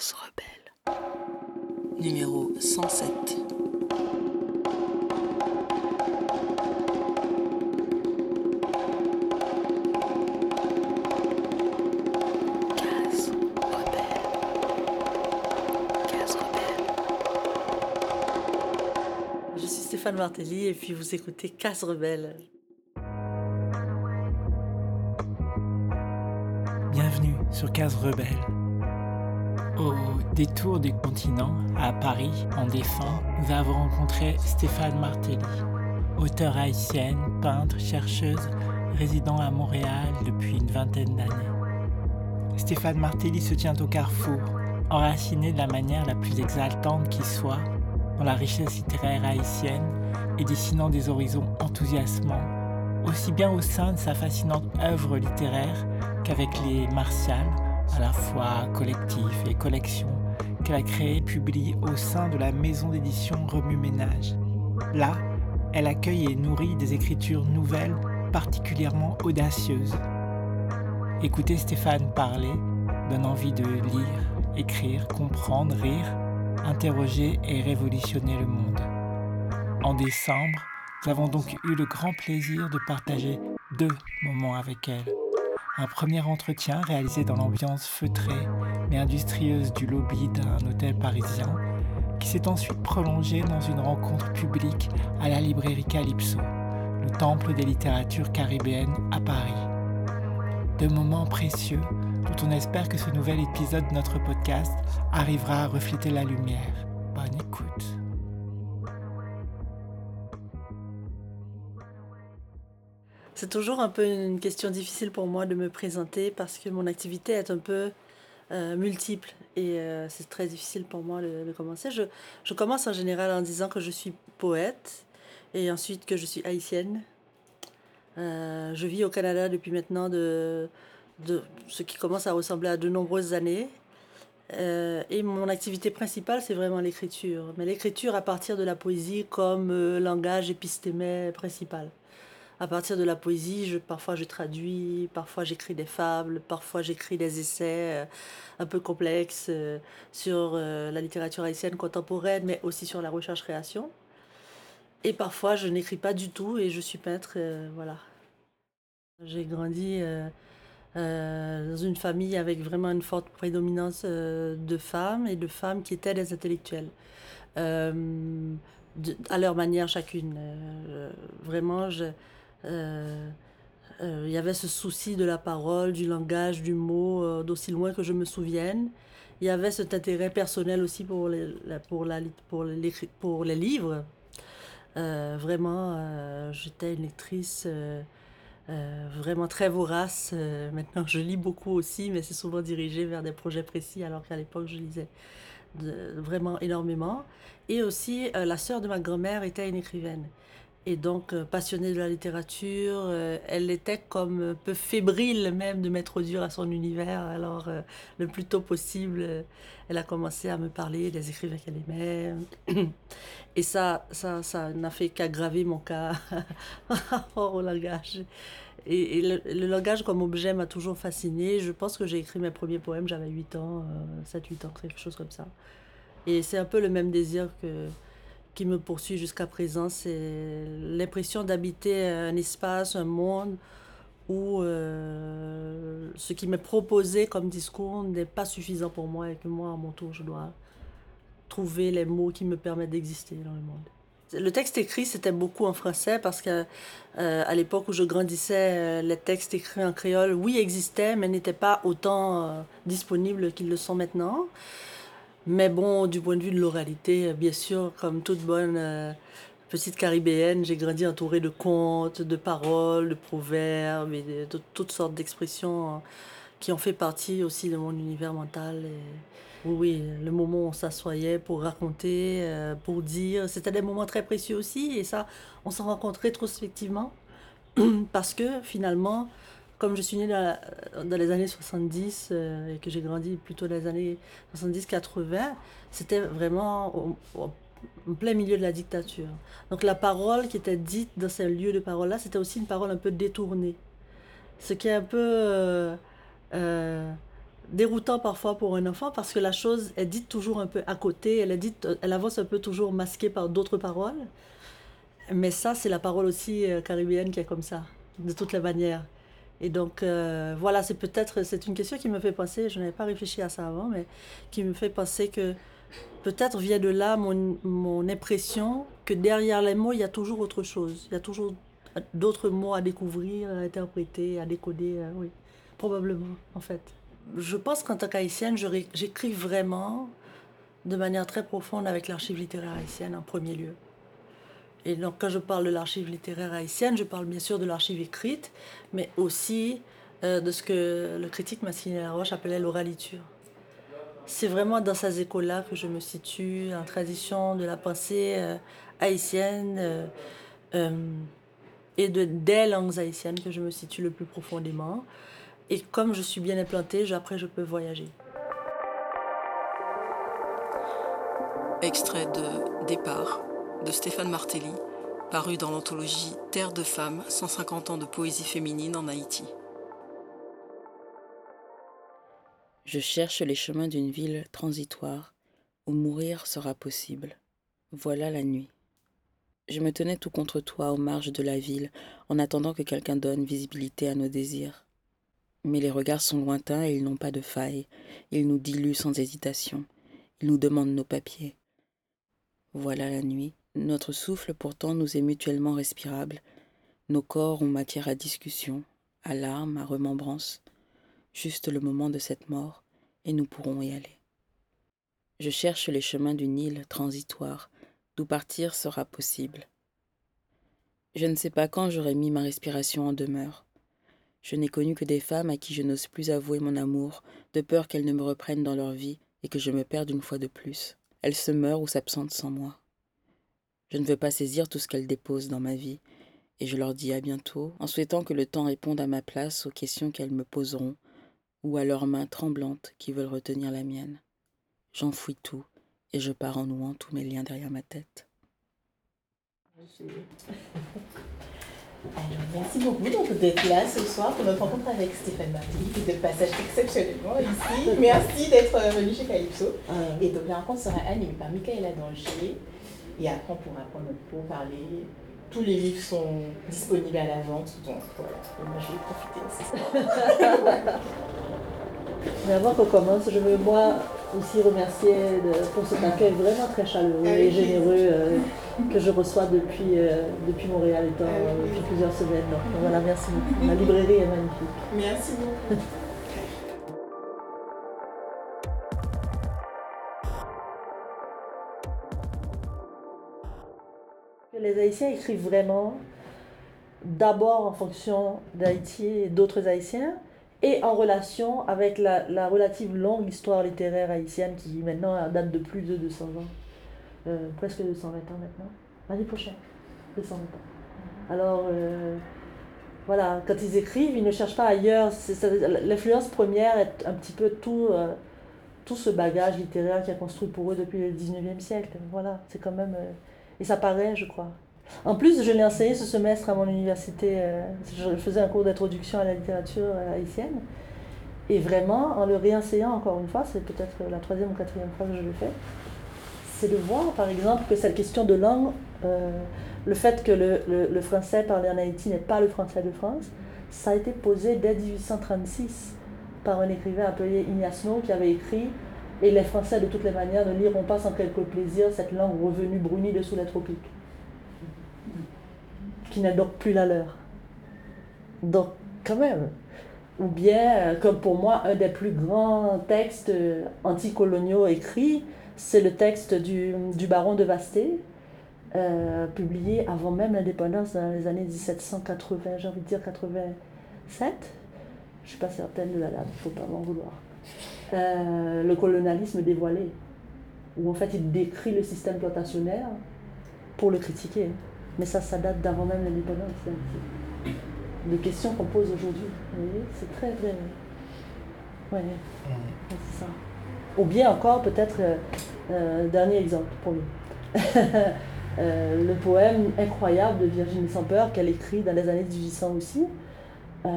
Case rebelle. Numéro 107. Case rebelle. Case rebelle. Je suis Stéphane Martelly et puis vous écoutez Casse Rebelle. Bienvenue sur Case Rebelle. Au détour du continent, à Paris, en défunt, nous avons rencontré Stéphane Martelly, auteure haïtienne, peintre, chercheuse, résidant à Montréal depuis une vingtaine d'années. Stéphane Martelly se tient au carrefour, enraciné de la manière la plus exaltante qui soit, dans la richesse littéraire haïtienne et dessinant des horizons enthousiasmants, aussi bien au sein de sa fascinante œuvre littéraire qu'avec les martiales, à la fois collectifs et collections, qu'elle a créées et publiées au sein de la maison d'édition Remue Ménage. Là, elle accueille et nourrit des écritures nouvelles particulièrement audacieuses. Écouter Stéphane parler donne envie de lire, écrire, comprendre, rire, interroger et révolutionner le monde. En décembre, nous avons donc eu le grand plaisir de partager deux moments avec elle. Un premier entretien réalisé dans l'ambiance feutrée mais industrieuse du lobby d'un hôtel parisien, qui s'est ensuite prolongé dans une rencontre publique à la librairie Calypso, le temple des littératures caribéennes à Paris. Deux moments précieux dont on espère que ce nouvel épisode de notre podcast arrivera à refléter la lumière. Bonne écoute. C'est toujours un peu une question difficile pour moi de me présenter parce que mon activité est un peu euh, multiple et euh, c'est très difficile pour moi de, commencer. Je, commence en général en disant que je suis poète et ensuite que je suis haïtienne. Euh, je vis au Canada depuis maintenant de, ce qui commence à ressembler à de nombreuses années. Et mon activité principale, c'est vraiment l'écriture. Mais l'écriture à partir de la poésie comme langage épistémé principal. À partir de la poésie, parfois je traduis, parfois j'écris des fables, parfois j'écris des essais euh, un peu complexes euh, sur euh, la littérature haïtienne contemporaine, mais aussi sur la recherche-création. Et parfois je n'écris pas du tout et je suis peintre, voilà. J'ai grandi dans une famille avec vraiment une forte prédominance de femmes et de femmes qui étaient des intellectuelles. À leur manière chacune. Vraiment, je, il y avait ce souci de la parole, du langage, du mot, euh, d'aussi loin que je me souvienne. Il y avait cet intérêt personnel aussi pour les, pour la, pour l'écri- pour les livres. Euh, vraiment, euh, j'étais une lectrice euh, euh, vraiment très vorace. Euh, maintenant, je lis beaucoup aussi, mais c'est souvent dirigé vers des projets précis, alors qu'à l'époque, je lisais vraiment énormément. Et aussi, euh, la sœur de ma grand-mère était une écrivaine. Et donc, euh, passionnée de la littérature, euh, elle était comme un peu fébrile même de m'introduire à son univers. Alors, euh, le plus tôt possible, elle a commencé à me parler des écrivains qu'elle aimait. Et ça, ça, ça n'a fait qu'aggraver mon cas rapport au langage. Et, le, le langage comme objet m'a toujours fasciné. Je pense que j'ai écrit mes premiers poèmes, j'avais 8 ans, euh, 7-8 ans, quelque chose comme ça. Et c'est un peu le même désir que, qui me poursuit jusqu'à présent. C'est l'impression d'habiter un espace, un monde où euh, ce qui m'est proposé comme discours n'est pas suffisant pour moi et que moi, à mon tour, je dois trouver les mots qui me permettent d'exister dans le monde. Le texte écrit, c'était beaucoup en français parce que euh, l'époque où je grandissais, euh, les textes écrits en créole, oui, existaient, mais n'étaient pas autant disponibles qu'ils le sont maintenant. Mais bon, du point de vue de l'oralité, bien sûr, comme toute bonne euh, petite caribéenne, j'ai grandi entourée de contes, de paroles, de proverbes et de, toutes sortes d'expressions euh, qui ont fait partie aussi de mon univers mental. Oui, le moment où on s'assoyait pour raconter, euh, pour dire, c'était des moments très précieux aussi. Et ça, on s'en rend compte rétrospectivement parce que finalement, comme je suis née dans, dans les années 70 euh, et que j'ai grandi plutôt dans les années 70-80, c'était vraiment en plein milieu de la dictature. Donc la parole qui était dite dans ces lieux de parole-là, c'était aussi une parole un peu détournée. Ce qui est un peu euh, euh, déroutant parfois pour un enfant parce que la chose est dite toujours un peu à côté, elle, est dite, elle avance un peu toujours masquée par d'autres paroles. Mais ça, c'est la parole aussi euh, caribéenne qui est comme ça, de toutes les manières. Et donc, euh, voilà, c'est peut-être, c'est une question qui me fait penser, je n'avais pas réfléchi à ça avant, mais qui me fait penser que peut-être vient de là mon, mon impression que derrière les mots, il y a toujours autre chose. Il y a toujours d'autres mots à découvrir, à interpréter, à décoder, euh, oui, probablement, en fait. Je pense qu'en tant qu'haïtienne, j'écris vraiment de manière très profonde avec l'archive littéraire haïtienne en premier lieu. Et donc, quand je parle de l'archive littéraire haïtienne, je parle bien sûr de l'archive écrite, mais aussi euh, de ce que le critique Massine Laroche appelait l'oraliture. C'est vraiment dans ces écoles-là que je me situe, en tradition de la pensée euh, haïtienne euh, et de, des langues haïtiennes que je me situe le plus profondément. Et comme je suis bien implantée, après je peux voyager. Extrait de Départ de Stéphane Martelly, paru dans l'anthologie Terre de femmes, 150 ans de poésie féminine en Haïti. Je cherche les chemins d'une ville transitoire où mourir sera possible. Voilà la nuit. Je me tenais tout contre toi aux marges de la ville en attendant que quelqu'un donne visibilité à nos désirs. Mais les regards sont lointains et ils n'ont pas de faille. Ils nous diluent sans hésitation. Ils nous demandent nos papiers. Voilà la nuit. Notre souffle pourtant nous est mutuellement respirable. Nos corps ont matière à discussion, à larmes, à remembrance juste le moment de cette mort, et nous pourrons y aller. Je cherche les chemins d'une île transitoire, d'où partir sera possible. Je ne sais pas quand j'aurai mis ma respiration en demeure. Je n'ai connu que des femmes à qui je n'ose plus avouer mon amour, de peur qu'elles ne me reprennent dans leur vie et que je me perde une fois de plus. Elles se meurent ou s'absentent sans moi. Je ne veux pas saisir tout ce qu'elles déposent dans ma vie, et je leur dis à bientôt, en souhaitant que le temps réponde à ma place aux questions qu'elles me poseront, ou à leurs mains tremblantes qui veulent retenir la mienne. J'enfouis tout et je pars en nouant tous mes liens derrière ma tête. Alors, merci beaucoup d'être là ce soir pour notre rencontre avec Stéphane Martelly, qui est de passage exceptionnellement ici. Merci d'être venu chez Calypso. Et donc la rencontre sera animée par Michaela Danger. Et après, on pourra prendre notre pour parler. Tous les livres sont disponibles à la vente, donc voilà. Et moi, je vais profiter de. Mais avant qu'on commence, je veux moi aussi remercier de- pour cet accueil vraiment très chaleureux Ah et généreux euh, que je reçois depuis, euh, depuis Montréal étant Ah euh, depuis plusieurs semaines. Donc voilà, merci beaucoup. La librairie est magnifique. Merci beaucoup. Les Haïtiens écrivent vraiment d'abord en fonction d'Haïti et d'autres Haïtiens et en relation avec la, la relative longue histoire littéraire haïtienne qui maintenant date de plus de 200 ans. Euh, presque 220 ans maintenant. L'année prochaine, 220 ans. Alors, euh, voilà, quand ils écrivent, ils ne cherchent pas ailleurs. L'influence première est un petit peu tout, euh, tout ce bagage littéraire qui a construit pour eux depuis le 19e siècle. Voilà, c'est quand même... et ça paraît, je crois. En plus, je l'ai enseigné ce semestre à mon université. euh, je faisais un cours d'introduction à la littérature euh, haïtienne. Et vraiment, en le réenseignant encore une fois, c'est peut-être la troisième ou quatrième fois que je le fais, c'est de voir, par exemple, que cette question de langue, euh, le fait que le, français parlé en Haïti n'est pas le français de France, ça a été posé dès 1836 par un écrivain appelé Ignazno qui avait écrit Et les Français, de toutes les manières, ne liront pas sans quelque plaisir cette langue revenue brunie dessous les tropiques, qui n'est donc plus la leur. Donc, quand même. Ou bien, comme pour moi, un des plus grands textes euh, anticoloniaux écrits, c'est le texte du, du baron de Vasté, euh, publié avant même l'indépendance dans les années 1780, j'ai envie de dire 87. Je ne suis pas certaine de la date, il ne faut pas m'en vouloir. Euh, le colonialisme dévoilé, où en fait il décrit le système plantationnaire pour le critiquer. Mais ça, ça date d'avant même l'indépendance. Les questions qu'on pose aujourd'hui, c'est très vrai. Ouais, ouais, c'est ça. Ou bien encore, peut-être, euh, euh, dernier exemple pour nous. Euh, le poème incroyable de Virginie Samper qu'elle écrit dans les années 1800 aussi, euh,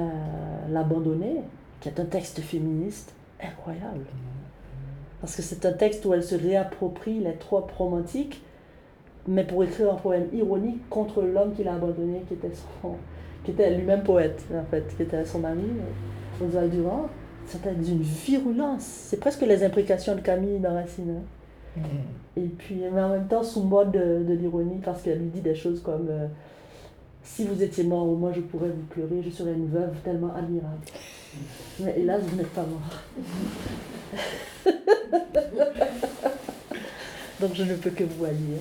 L'abandonné, qui est un texte féministe incroyable. Parce que c'est un texte où elle se réapproprie les tropes romantiques, mais pour écrire un poème ironique contre l'homme qui l'a abandonné, qui était, son, qui était lui-même poète, en fait, qui était son ami, Oswald Durand. C'était d'une virulence. C'est presque les imprécations de Camille dans Racine. hein. Et puis, mais en même temps, sous mode de, de l'ironie, parce qu'elle lui dit des choses comme euh, Si vous étiez mort, moins je pourrais vous pleurer, je serais une veuve tellement admirable. Mais hélas, vous n'êtes pas mort. Donc je ne peux que vous allier.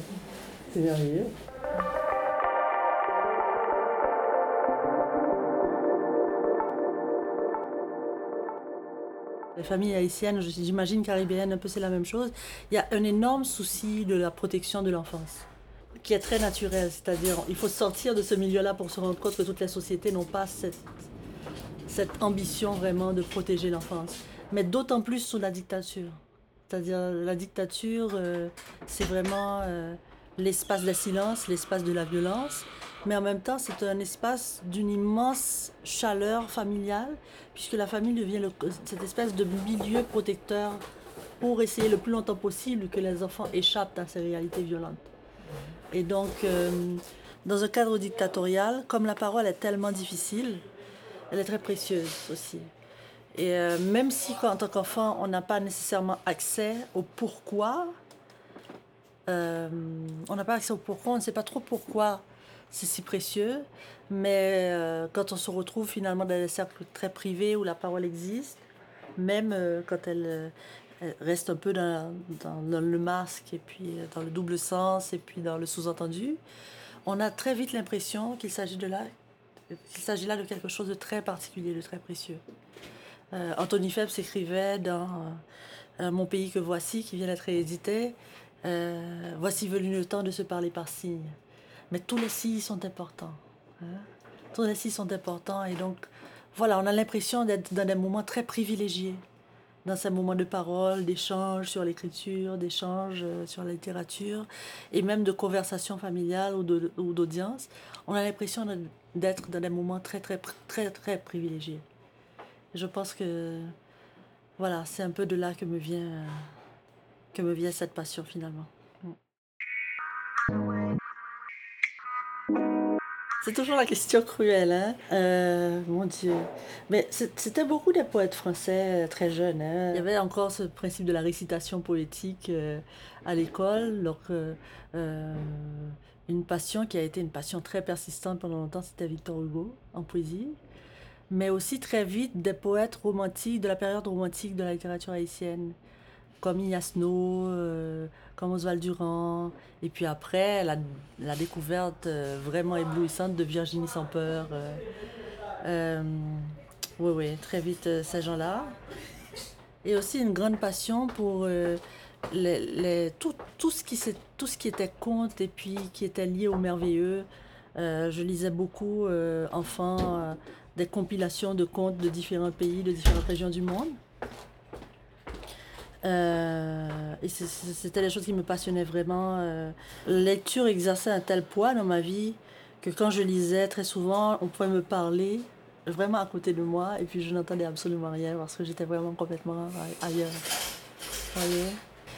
C'est merveilleux. Les familles haïtiennes, j'imagine caribéennes, un peu c'est la même chose. Il y a un énorme souci de la protection de l'enfance, qui est très naturel. C'est-à-dire, il faut sortir de ce milieu-là pour se rendre compte que toutes les sociétés n'ont pas cette, ambition vraiment de protéger l'enfance. Mais d'autant plus sous la dictature. C'est-à-dire, la dictature, euh, c'est vraiment euh, l'espace des silences, l'espace de la violence. Mais en même temps, c'est un espace d'une immense chaleur familiale, puisque la famille devient le- cette espèce de milieu protecteur pour essayer le plus longtemps possible que les enfants échappent à ces réalités violentes. Et donc, euh, dans un cadre dictatorial, comme la parole est tellement difficile, elle est très précieuse aussi. Et euh, même si, en tant qu'enfant, on n'a pas nécessairement accès au pourquoi, euh, on n'a pas accès au pourquoi, on ne sait pas trop pourquoi c'est si précieux, mais quand on se retrouve finalement dans des cercles très privés où la parole existe, même quand elle reste un peu dans, le masque et puis euh, dans le double sens et puis dans le sous-entendu, on a très vite l'impression qu'il s'agit de là, qu'il s'agit là de quelque chose de très particulier, de très précieux. Euh, Anthony Phelps écrivait dans euh, Mon pays que voici, qui vient d'être réédité, euh, Voici venu le temps de se parler par signes. Mais tous les signes sont importants. hein. Tous les signes sont importants et donc, voilà, on a l'impression d'être dans des moments très privilégiés, dans ces moments de parole, d'échange sur l'écriture, d'échange euh, sur la littérature et même de conversation familiale ou d'audience. On a l'impression d'être dans des moments très, très, très, très privilégiés. Je pense que voilà, c'est un peu de là que me vient, euh, que me vient cette passion finalement. C'est toujours la question cruelle, hein Euh, Mon Dieu. Mais c'était beaucoup des poètes français euh, très jeunes. hein. Il y avait encore ce principe de la récitation poétique euh, à l'école. Donc, une passion qui a été une passion très persistante pendant longtemps, c'était Victor Hugo en poésie mais aussi très vite des poètes romantiques de la période romantique de la littérature haïtienne, comme Ignasno, comme Oswald Durand, et puis après la, la découverte euh, vraiment éblouissante de Virginie Sampeur. Euh, euh, oui, oui, très vite ces gens-là. Et aussi une grande passion pour les, les- tout, tout, ce qui, tout ce qui était conte et puis qui était lié au merveilleux. Je lisais beaucoup, enfant, des compilations de contes de différents pays, de différentes régions du monde. Euh, et c'était des choses qui me passionnaient vraiment. euh. Lecture exerçait un tel poids dans ma vie que quand je lisais, très souvent, on pouvait me parler vraiment à côté de moi et puis je n'entendais absolument rien parce que j'étais vraiment complètement ailleurs.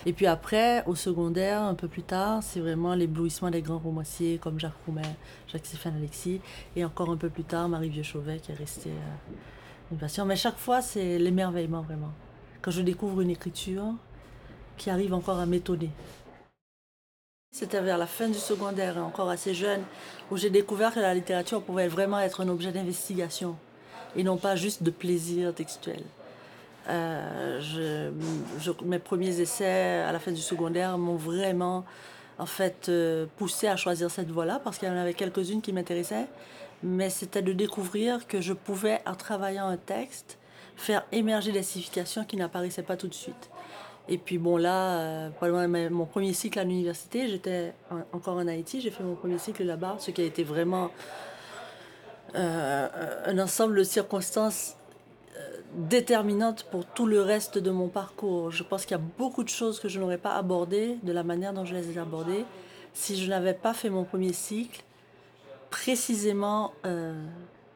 Et puis après, au secondaire, un peu plus tard, c'est vraiment l'éblouissement des grands romanciers comme Jacques Roumain, Jacques-Stéphane Alexis, et encore un peu plus tard, Marie Vieux-Chauvet qui est restée euh, une passion. Mais chaque fois, c'est l'émerveillement vraiment. Quand je découvre une écriture qui arrive encore à m'étonner. C'était vers la fin du secondaire, encore assez jeune, où j'ai découvert que la littérature pouvait vraiment être un objet d'investigation et non pas juste de plaisir textuel. Euh, mes premiers essais à la fin du secondaire m'ont vraiment en fait euh, poussé à choisir cette voie-là parce qu'il y en avait quelques-unes qui m'intéressaient, mais c'était de découvrir que je pouvais, en travaillant un texte, faire émerger des significations qui n'apparaissaient pas tout de suite. Et puis bon là, euh, pendant ma- mon premier cycle à l'université, j'étais en- encore en Haïti, j'ai fait mon premier cycle là-bas, ce qui a été vraiment euh, un ensemble de circonstances euh, déterminantes pour tout le reste de mon parcours. Je pense qu'il y a beaucoup de choses que je n'aurais pas abordées de la manière dont je les ai abordées si je n'avais pas fait mon premier cycle précisément euh,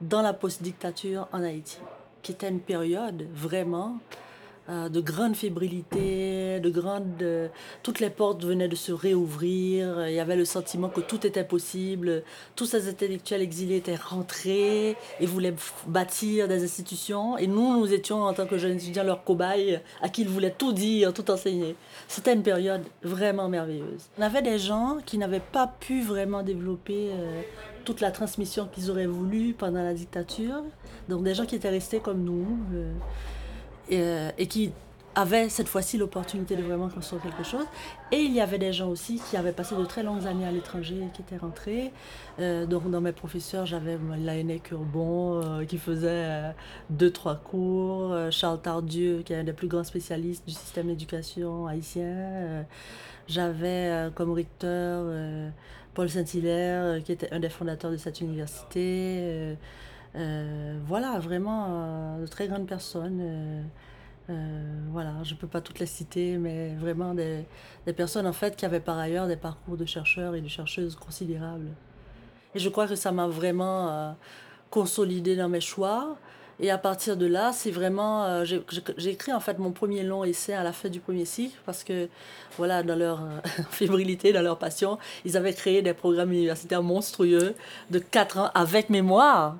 dans la post-dictature en Haïti, qui était une période vraiment de grande fébrilité, de grande... euh, toutes les portes venaient de se réouvrir, il y avait le sentiment que tout était possible, tous ces intellectuels exilés étaient rentrés et voulaient bâtir des institutions, et nous, nous étions en tant que jeunes étudiants leurs cobayes, à qui ils voulaient tout dire, tout enseigner. C'était une période vraiment merveilleuse. On avait des gens qui n'avaient pas pu vraiment développer euh, toute la transmission qu'ils auraient voulu pendant la dictature, donc des gens qui étaient restés comme nous. euh, et, euh, et qui avaient cette fois-ci l'opportunité de vraiment construire quelque chose. Et il y avait des gens aussi qui avaient passé de très longues années à l'étranger et qui étaient rentrés. Euh, donc dans mes professeurs, j'avais Laennec Urbon euh, qui faisait deux, trois cours, Charles Tardieu qui est un des plus grands spécialistes du système d'éducation haïtien. j'avais comme recteur Paul Saint-Hilaire qui était un des fondateurs de cette université. Euh, voilà, vraiment euh, de très grandes personnes. euh, voilà, je ne peux pas toutes les citer, mais vraiment des, des personnes en fait qui avaient par ailleurs des parcours de chercheurs et de chercheuses considérables. Et je crois que ça m'a vraiment euh, consolidé dans mes choix. Et à partir de là, c'est vraiment. euh, j'ai- écrit en fait mon premier long essai à la fin du premier cycle parce que, voilà, dans leur fébrilité, dans leur passion, ils avaient créé des programmes universitaires monstrueux de 4 ans avec mémoire.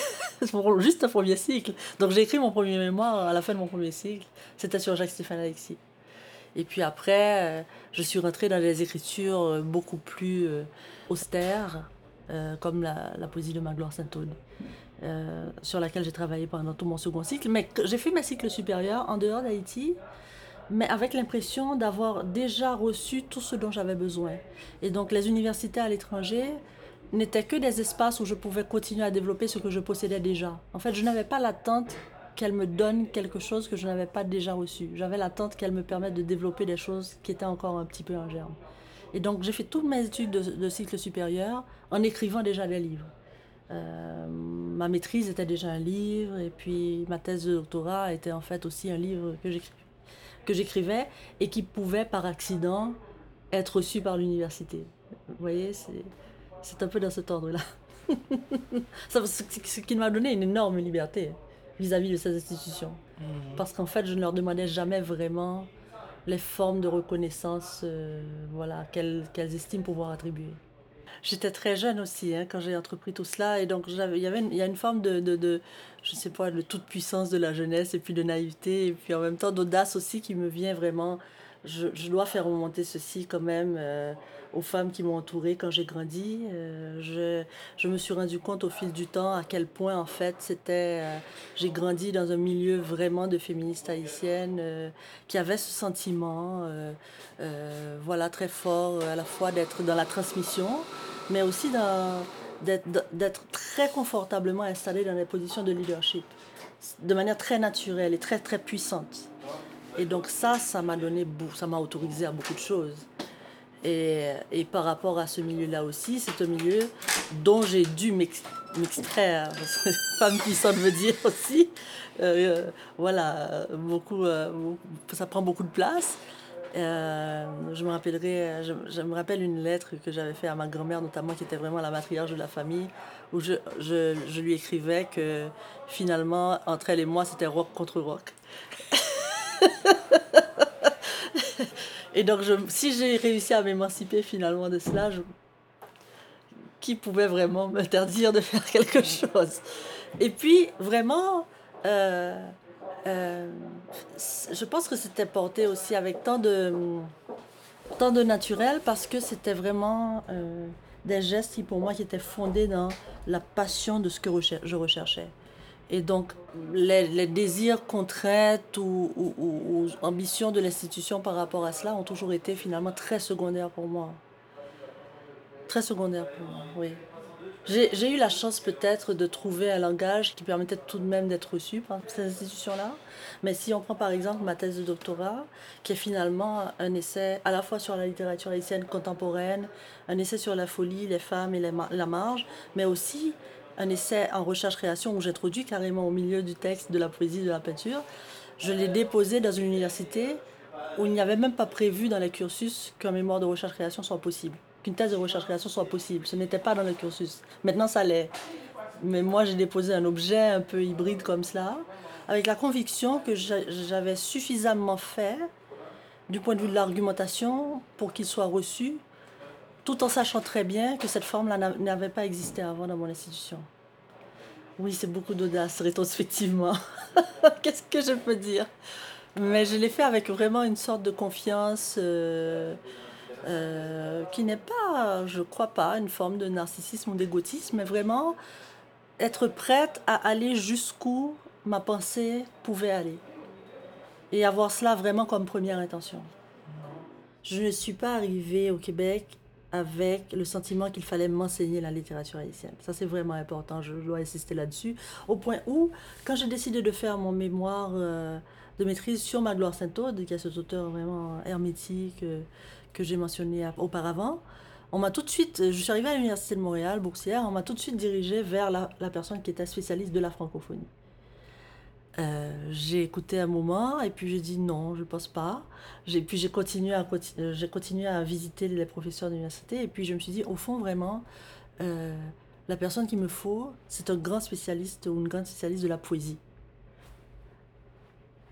pour juste un premier cycle. Donc j'ai écrit mon premier mémoire à la fin de mon premier cycle. C'était sur Jacques-Stéphane Alexis. Et puis après, euh, je suis rentrée dans des écritures euh, beaucoup plus euh, austères, comme la, poésie de Magloire Saint-Aude, sur laquelle j'ai travaillé pendant tout mon second cycle. Mais j'ai fait mes cycles supérieurs en dehors d'Haïti, mais avec l'impression d'avoir déjà reçu tout ce dont j'avais besoin. Et donc les universités à l'étranger n'étaient que des espaces où je pouvais continuer à développer ce que je possédais déjà. En fait, je n'avais pas l'attente qu'elle me donne quelque chose que je n'avais pas déjà reçu. J'avais l'attente qu'elle me permette de développer des choses qui étaient encore un petit peu en germe. Et donc, j'ai fait toutes mes études de, cycle supérieur en écrivant déjà des livres. Euh, ma maîtrise était déjà un livre, et puis ma thèse de doctorat était en fait aussi un livre que j'écrivais et qui pouvait par accident être reçu par l'université. Vous voyez, c'est c'est un peu dans cet ordre-là. Ce qui m'a donné une énorme liberté vis-à-vis de ces institutions. Parce qu'en fait, je ne leur demandais jamais vraiment les formes de reconnaissance euh, voilà, qu'elles estiment pouvoir attribuer. J'étais très jeune aussi hein, quand j'ai entrepris tout cela et donc il y avait une, il y a une forme de, de, de je sais pas de toute puissance de la jeunesse et puis de naïveté et puis en même temps d'audace aussi qui me vient vraiment je, je dois faire remonter ceci quand même euh, aux femmes qui m'ont entourée quand j'ai grandi. Euh, je, je me suis rendu compte au fil du temps à quel point en fait c'était euh, j'ai grandi dans un milieu vraiment de féministes haïtiennes euh, qui avaient ce sentiment voilà très fort à la fois d'être dans la transmission mais aussi d'être très confortablement installé dans des positions de leadership de manière très naturelle et très très puissante. Et donc ça ça m'a donné ça m'a autorisé à beaucoup de choses et, par rapport à ce milieu-là aussi, c'est un milieu dont j'ai dû m'ex- m'extraire. Que Femme puissante veut dire aussi. euh, voilà, euh, beaucoup, ça prend beaucoup de place. Euh, je me rappellerai, je, me rappelle une lettre que j'avais faite à ma grand-mère, notamment, qui était vraiment la matriarche de la famille, où je lui écrivais que finalement, entre elle et moi, c'était rock contre rock. Et donc, si j'ai réussi à m'émanciper finalement de cela, qui pouvait vraiment m'interdire de faire quelque chose? Et puis, vraiment, euh, euh, je pense que c'était porté aussi avec tant de, tant de naturel parce que c'était vraiment euh, des gestes qui, pour moi, étaient fondés dans la passion de ce que je recherchais. Et donc, les, désirs, contraintes ou, ou- ambitions de l'institution par rapport à cela ont toujours été finalement très secondaires pour moi. Très secondaires pour moi, oui. J'ai eu la chance peut-être de trouver un langage qui permettait tout de même d'être reçu par ces institutions-là. Mais si on prend par exemple ma thèse de doctorat, qui est finalement un essai à la fois sur la littérature haïtienne contemporaine, un essai sur la folie, les femmes et la marge, mais aussi un essai en recherche-création où j'introduis carrément au milieu du texte de la poésie, de la peinture. Je l'ai déposé dans une université où il n'y avait même pas prévu dans les cursus qu'un mémoire de recherche-création soit possible, qu'une thèse de recherche-création soit possible. Ce n'était pas dans le cursus. Maintenant, ça l'est. Mais moi, j'ai déposé un objet un peu hybride comme cela, avec la conviction que j'a- j'avais suffisamment fait du point de vue de l'argumentation pour qu'il soit reçu, tout en sachant très bien que cette forme-là n'a- n'avait pas existé avant dans mon institution. Oui, c'est beaucoup d'audace, rétrospectivement. Qu'est-ce que je peux dire? Mais je l'ai fait avec vraiment une sorte de confiance euh, euh, qui n'est pas, je crois pas, une forme de narcissisme ou d'égotisme, mais vraiment être prête à aller jusqu'où ma pensée pouvait aller. Et avoir cela vraiment comme première intention. Je ne suis pas arrivée au Québec avec le sentiment qu'il fallait m'enseigner la littérature haïtienne. Ça, c'est vraiment important, je dois insister là-dessus. Au point où, quand j'ai décidé de faire mon mémoire euh, de maîtrise sur Magloire Saint-Aude, qui est cet auteur vraiment hermétique euh, que j'ai mentionné auparavant, on m'a tout de suite, je suis arrivée à l'Université de Montréal, boursière, on m'a tout de suite dirigée vers la personne qui était spécialiste de la francophonie. Euh, j'ai écouté un moment et puis j'ai dit non, je pense pas. J'ai, puis j'ai continué, à, j'ai continué à visiter les professeurs d'université et puis je me suis dit, au fond, vraiment, euh, la personne qu'il me faut, c'est un grand spécialiste ou une grande spécialiste de la poésie.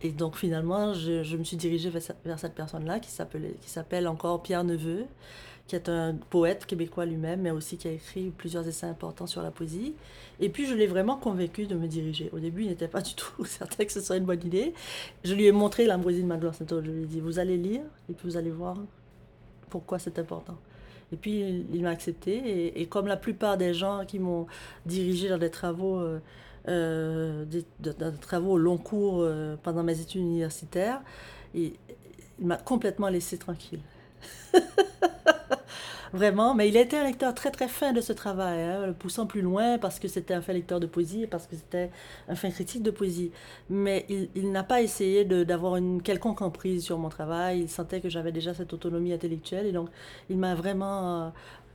Et donc finalement, je, me suis dirigée vers, vers cette personne-là qui s'appelle encore Pierre Neveu, qui est un poète québécois lui-même, mais aussi qui a écrit plusieurs essais importants sur la poésie. Et puis je l'ai vraiment convaincu de me diriger. Au début, il n'était pas du tout certain que ce serait une bonne idée. Je lui ai montré l'ambroisie de Magloire Saint-Aude. Je lui ai dit, vous allez lire et puis vous allez voir pourquoi c'est important. Et puis il, m'a accepté. Et, comme la plupart des gens qui m'ont dirigé dans des travaux, euh, euh, dans des travaux au long cours euh, pendant mes études universitaires, il m'a complètement laissé tranquille. Vraiment, mais il a été un lecteur très très fin de ce travail, hein, le poussant plus loin parce que c'était un fin lecteur de poésie et parce que c'était un fin critique de poésie. Mais il, n'a pas essayé d'avoir une quelconque emprise sur mon travail. Il sentait que j'avais déjà cette autonomie intellectuelle et donc il m'a vraiment, euh,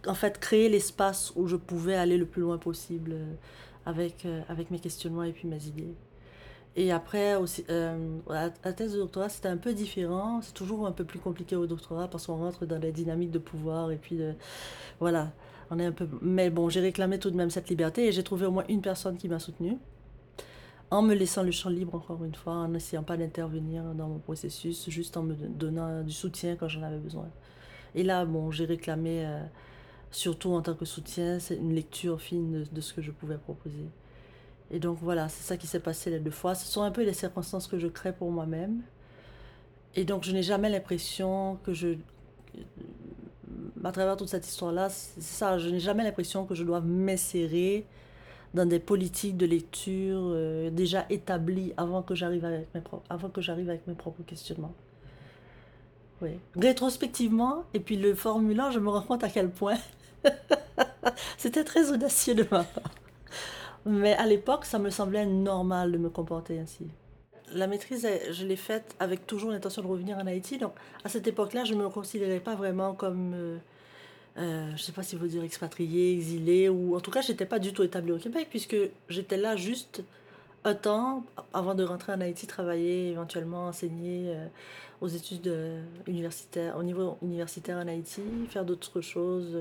en fait, créé l'espace où je pouvais aller le plus loin possible euh, avec, euh, avec mes questionnements et puis mes idées. Et après, aussi, euh, la, la thèse de doctorat, c'était un peu différent. C'est toujours un peu plus compliqué au doctorat parce qu'on rentre dans des dynamiques de pouvoir et puis voilà, on est un peu. Mais bon, j'ai réclamé tout de même cette liberté et j'ai trouvé au moins une personne qui m'a soutenue en me laissant le champ libre encore une fois, en n'essayant pas d'intervenir dans mon processus, juste en me donnant du soutien quand j'en avais besoin. Et là, bon, j'ai réclamé, euh, surtout en tant que soutien, c'est une lecture fine de ce que je pouvais proposer. Et donc voilà, c'est ça qui s'est passé les deux fois. Ce sont un peu les circonstances que je crée pour moi-même. Et donc je n'ai jamais l'impression que je... À travers toute cette histoire-là, c'est ça, je n'ai jamais l'impression que je dois m'insérer dans des politiques de lecture euh, déjà établies avant que j'arrive avec mes propres, avant que j'arrive avec mes propres questionnements. Oui. Rétrospectivement, et puis le formulant, je me rends compte à quel point c'était très audacieux de ma part. Mais à l'époque, ça me semblait normal de me comporter ainsi. La maîtrise, je l'ai faite avec toujours l'intention de revenir en Haïti. Donc, à cette époque-là, je ne me considérais pas vraiment comme, euh, euh, je ne sais pas si vous dire expatrié, exilé, ou en tout cas, je n'étais pas du tout établie au Québec, puisque j'étais là juste un temps avant de rentrer en Haïti, travailler, éventuellement enseigner euh, aux études universitaires, au niveau universitaire en Haïti, faire d'autres choses,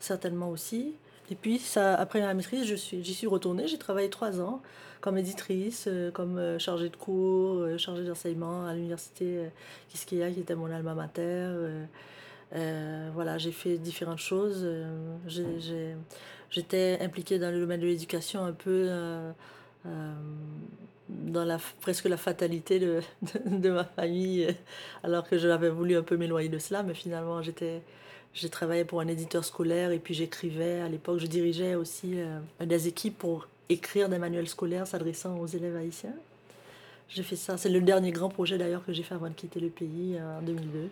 certainement aussi. Et puis, après la maîtrise, j'y suis retournée. J'ai travaillé trois ans comme éditrice, euh, comme euh, chargée de cours, euh, chargée d'enseignement à l'université Quisqueya, qui était mon alma mater. voilà, j'ai fait différentes choses. J'étais impliquée dans le domaine de l'éducation un peu dans la, presque la fatalité de, de, ma famille, alors que j'avais voulu un peu m'éloigner de cela, mais finalement j'étais j'ai travaillé pour un éditeur scolaire et puis j'écrivais. À l'époque, je dirigeais aussi euh, des équipes pour écrire des manuels scolaires s'adressant aux élèves haïtiens. J'ai fait ça. C'est le dernier grand projet d'ailleurs que j'ai fait avant de quitter le pays euh, en 2002.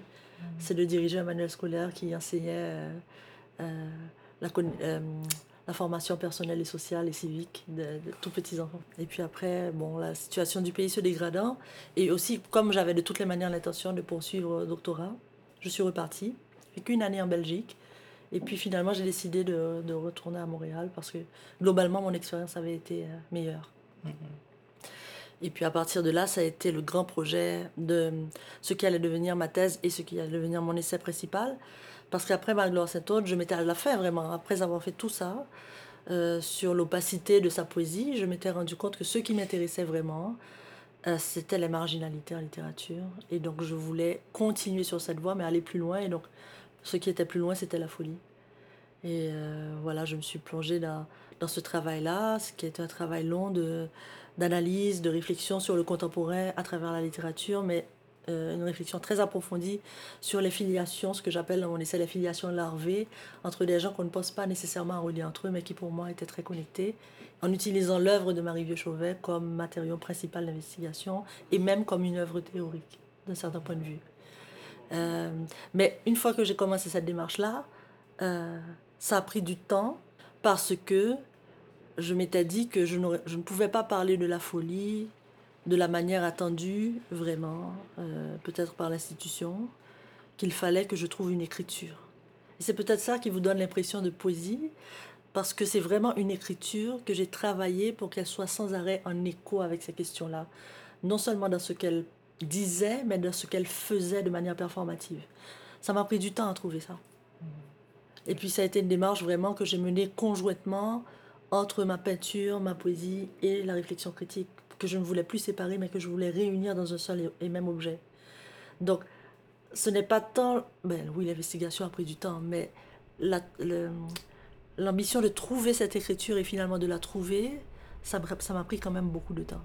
C'est de diriger un manuel scolaire qui enseignait euh, euh, la, euh, la formation personnelle et sociale et civique de, de tout petits enfants. Et puis après, bon, la situation du pays se dégradant. Et aussi, comme j'avais de toutes les manières l'intention de poursuivre le doctorat, je suis repartie. J'ai qu'une année en Belgique. Et puis finalement, j'ai décidé de, retourner à Montréal parce que globalement, mon expérience avait été euh, meilleure. Et puis à partir de là, ça a été le grand projet de ce qui allait devenir ma thèse et ce qui allait devenir mon essai principal. Parce qu'après ma gloire sainte aude je m'étais à la fin vraiment. Après avoir fait tout ça, euh, sur l'opacité de sa poésie, je m'étais rendu compte que ce qui m'intéressait vraiment, euh, c'était les marginalités en littérature. Et donc je voulais continuer sur cette voie, mais aller plus loin. Et donc ce qui était plus loin, c'était la folie. Et euh, voilà, je me suis plongée dans, dans ce travail-là, ce qui est un travail long d'analyse, de réflexion sur le contemporain à travers la littérature, mais euh, une réflexion très approfondie sur les filiations, ce que j'appelle on essaie les filiations larvées, entre des gens qu'on ne pense pas nécessairement à relier entre eux, mais qui pour moi étaient très connectés, en utilisant l'œuvre de Marie Vieux-Chauvet comme matériau principal d'investigation et même comme une œuvre théorique, d'un certain point de vue. Euh, mais une fois que j'ai commencé cette démarche-là, euh, ça a pris du temps parce que je m'étais dit que je, je, ne pouvais pas parler de la folie de la manière attendue, vraiment, euh, peut-être par l'institution, qu'il fallait que je trouve une écriture. C'est peut-être ça qui vous donne l'impression de poésie, parce que c'est vraiment une écriture que j'ai travaillée pour qu'elle soit sans arrêt en écho avec ces questions-là. Non seulement dans ce qu'elle disait, mais dans ce qu'elle faisait de manière performative. Ça m'a pris du temps à trouver ça. Et puis ça a été une démarche vraiment que j'ai menée conjointement entre ma peinture, ma poésie et la réflexion critique, que je ne voulais plus séparer, mais que je voulais réunir dans un seul et même objet. Donc, ce n'est pas tant... Ben, oui, l'investigation a pris du temps, mais l'ambition de trouver cette écriture et finalement de la trouver, ça m'a pris quand même beaucoup de temps.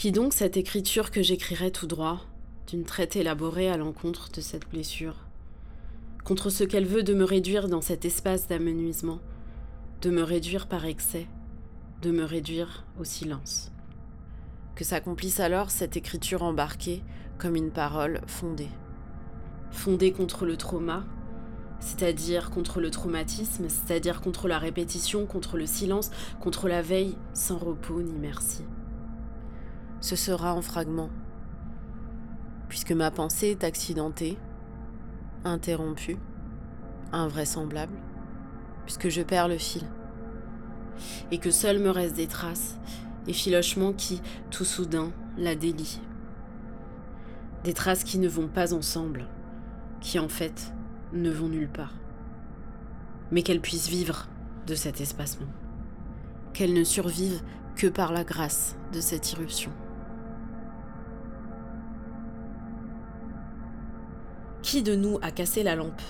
Qui donc cette écriture que j'écrirais tout droit, d'une traite élaborée à l'encontre de cette blessure contre ce qu'elle veut de me réduire dans cet espace d'amenuisement, de me réduire par excès, de me réduire au silence. Que s'accomplisse alors cette écriture embarquée comme une parole fondée? Fondée contre le trauma, c'est-à-dire contre le traumatisme, c'est-à-dire contre la répétition, contre le silence, contre la veille sans repos ni merci. Ce sera en fragments, puisque ma pensée est accidentée, interrompu, invraisemblable, puisque je perds le fil. Et que seul me restent des traces et filochements qui, tout soudain, la délient. Des traces qui ne vont pas ensemble, qui en fait ne vont nulle part. Mais qu'elles puissent vivre de cet espacement. Qu'elles ne survivent que par la grâce de cette irruption. Qui de nous a cassé la lampe?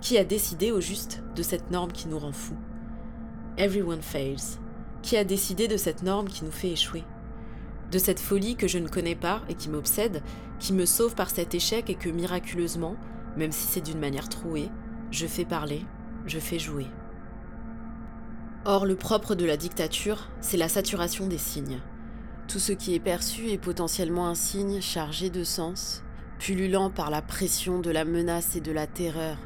Qui a décidé au juste de cette norme qui nous rend fous? Everyone fails. Qui a décidé de cette norme qui nous fait échouer? De cette folie que je ne connais pas et qui m'obsède, qui me sauve par cet échec et que miraculeusement, même si c'est d'une manière trouée, je fais parler, je fais jouer. Or, le propre de la dictature, c'est la saturation des signes. Tout ce qui est perçu est potentiellement un signe chargé de sens, pullulant par la pression de la menace et de la terreur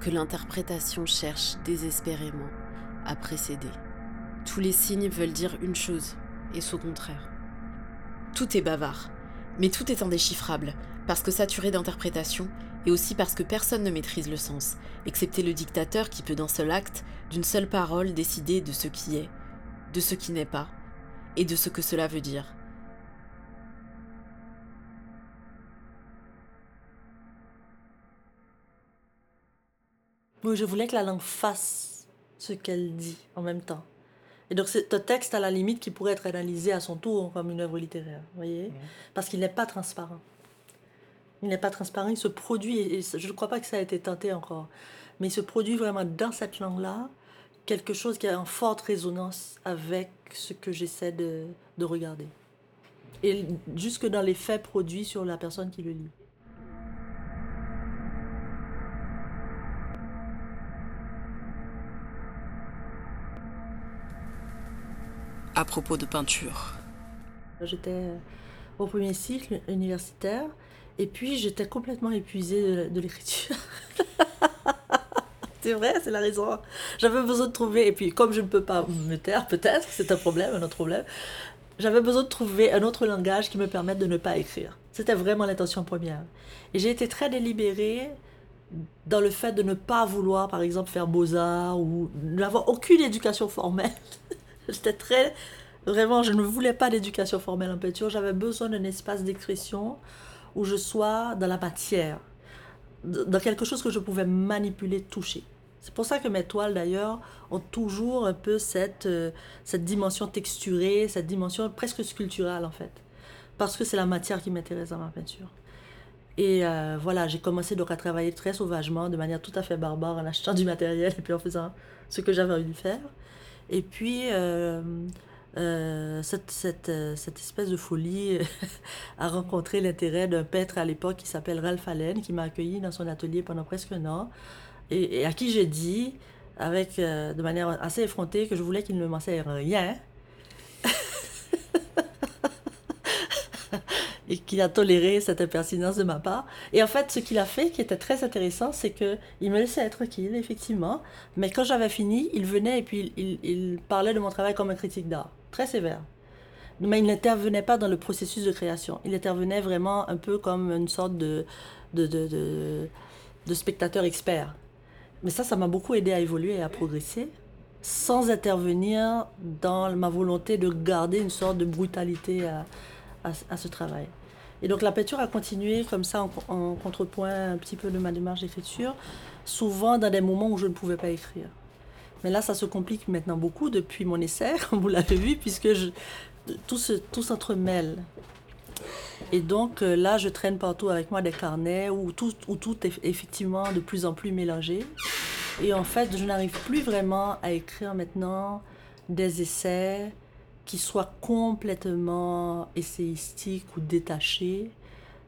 que l'interprétation cherche désespérément à précéder. Tous les signes veulent dire une chose, et son contraire. Tout est bavard, mais tout est indéchiffrable, parce que saturé d'interprétation, et aussi parce que personne ne maîtrise le sens, excepté le dictateur qui peut d'un seul acte, d'une seule parole, décider de ce qui est, de ce qui n'est pas, et de ce que cela veut dire. Je voulais que la langue fasse ce qu'elle dit en même temps. Et donc c'est un texte à la limite qui pourrait être analysé à son tour comme une œuvre littéraire, voyez? Parce qu'il n'est pas transparent. Il n'est pas transparent, il se produit, et je ne crois pas que ça a été tenté encore, mais il se produit vraiment dans cette langue-là quelque chose qui est en forte résonance avec ce que j'essaie de, de regarder. Et jusque dans les faits produits sur la personne qui le lit. À propos de peinture. J'étais au premier cycle universitaire et puis j'étais complètement épuisée de, l'écriture. c'est vrai, c'est la raison. J'avais besoin de trouver, et puis comme je ne peux pas me taire, peut-être, c'est un problème, un autre problème, j'avais besoin de trouver un autre langage qui me permette de ne pas écrire. C'était vraiment l'intention première. Et j'ai été très délibérée dans le fait de ne pas vouloir, par exemple, faire beaux-arts ou n'avoir aucune éducation formelle. J'étais très. Vraiment, je ne voulais pas d'éducation formelle en peinture. J'avais besoin d'un espace d'expression où je sois dans la matière, dans quelque chose que je pouvais manipuler, toucher. C'est pour ça que mes toiles, d'ailleurs, ont toujours un peu cette, euh, cette dimension texturée, cette dimension presque sculpturale, en fait. Parce que c'est la matière qui m'intéresse dans ma peinture. Et euh, voilà, j'ai commencé donc à travailler très sauvagement, de manière tout à fait barbare, en achetant du matériel et puis en faisant ce que j'avais envie de faire. Et puis, euh, cette, cette, cette, espèce de folie a rencontré l'intérêt d'un peintre à l'époque qui s'appelle Ralph Allen, qui m'a accueilli dans son atelier pendant presque un an et, à qui j'ai dit, avec, euh, de manière assez effrontée, que je voulais qu'il ne m'enseigne rien. Et qu'il a toléré cette impertinence de ma part. Et en fait, ce qu'il a fait, qui était très intéressant, c'est que il me laissait être tranquille, effectivement. Mais quand j'avais fini, il venait et puis il, parlait de mon travail comme un critique d'art, très sévère. Mais il n'intervenait pas dans le processus de création. Il intervenait vraiment un peu comme une sorte de spectateur expert. Mais ça, ça m'a beaucoup aidé à évoluer et à progresser, sans intervenir dans ma volonté de garder une sorte de brutalité à, ce travail. Et donc la peinture a continué comme ça en, en, contrepoint un petit peu de ma démarche d'écriture, souvent dans des moments où je ne pouvais pas écrire. Mais là, ça se complique maintenant beaucoup depuis mon essai, comme vous l'avez vu, puisque je, tout, se, tout s'entremêle. Et donc euh, là, je traîne partout avec moi des carnets où tout, où tout est effectivement de plus en plus mélangé. Et en fait, je n'arrive plus vraiment à écrire maintenant des essais qui soient complètement essayistiques ou détachés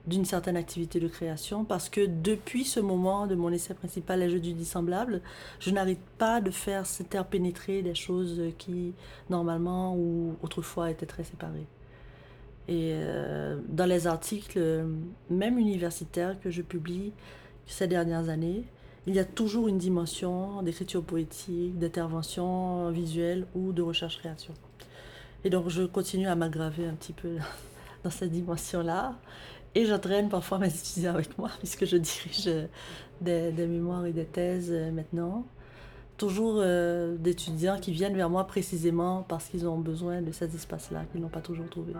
d'une certaine activité de création parce que depuis ce moment de mon essai principal, Les Jeux du dissemblable, je n'arrête pas de faire s'interpénétrer des choses qui, normalement ou autrefois, étaient très séparées. Et euh, dans les articles, même universitaires, que je publie ces dernières années, il y a toujours une dimension d'écriture poétique, d'intervention visuelle ou de recherche-création. Et donc je continue à m'aggraver un petit peu dans cette dimension-là. Et j'entraîne parfois mes étudiants avec moi, puisque je dirige des, des mémoires et des thèses euh, maintenant toujours euh, d'étudiants qui viennent vers moi précisément parce qu'ils ont besoin de ces espaces-là qu'ils n'ont pas toujours trouvé.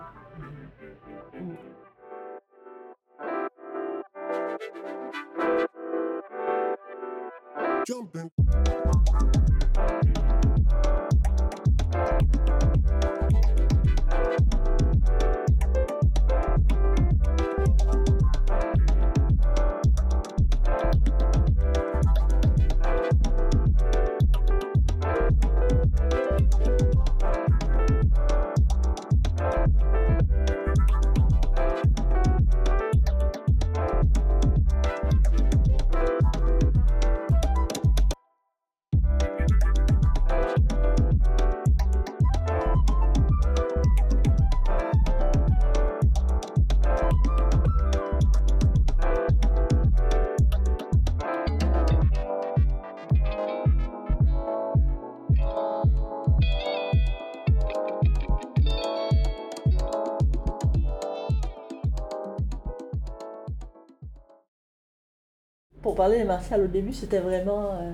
Parler des martiales au début, c'était vraiment. Euh,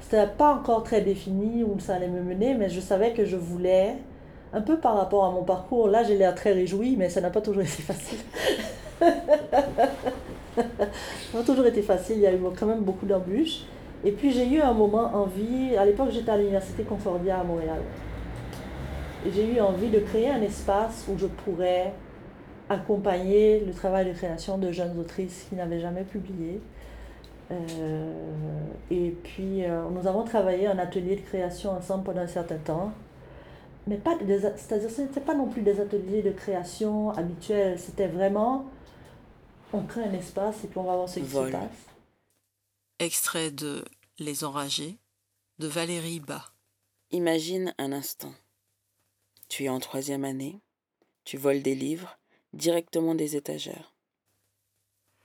c'était pas encore très défini où ça allait me mener, mais je savais que je voulais, un peu par rapport à mon parcours, là j'ai l'air très réjoui, mais ça n'a pas toujours été facile. ça n'a pas toujours été facile, il y a eu quand même beaucoup d'embûches. Et puis j'ai eu un moment envie, à l'époque j'étais à l'Université Concordia à Montréal. Et j'ai eu envie de créer un espace où je pourrais accompagner le travail de création de jeunes autrices qui n'avaient jamais publié, et puis, euh, nous avons travaillé en atelier de création ensemble pendant un certain temps. Mais pas des, c'est-à-dire, ce n'était pas non plus des ateliers de création habituels. C'était vraiment, on crée un espace et puis on va voir ce qui se passe. Extrait de Les Enragés de Valérie Bas. Imagine un instant. Tu es en troisième année, tu voles des livres directement des étagères.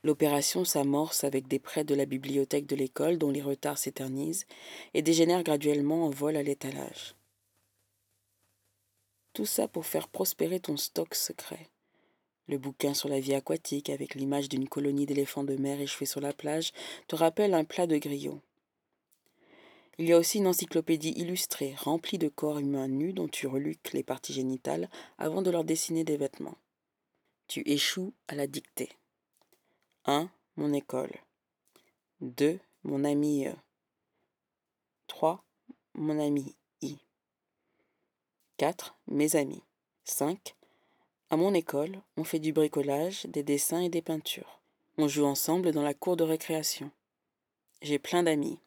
L'opération s'amorce avec des prêts de la bibliothèque de l'école dont les retards s'éternisent et dégénèrent graduellement en vol à l'étalage. Tout ça pour faire prospérer ton stock secret. Le bouquin sur la vie aquatique avec l'image d'une colonie d'éléphants de mer échoués sur la plage te rappelle un plat de grillot. Il y a aussi une encyclopédie illustrée remplie de corps humains nus dont tu reluques les parties génitales avant de leur dessiner des vêtements. Tu échoues à la dictée. 1. Mon école. 2. Mon ami. 3. Mon ami I. 4. Mes amis. 5. À mon école, on fait du bricolage, des dessins et des peintures. On joue ensemble dans la cour de récréation. J'ai plein d'amis.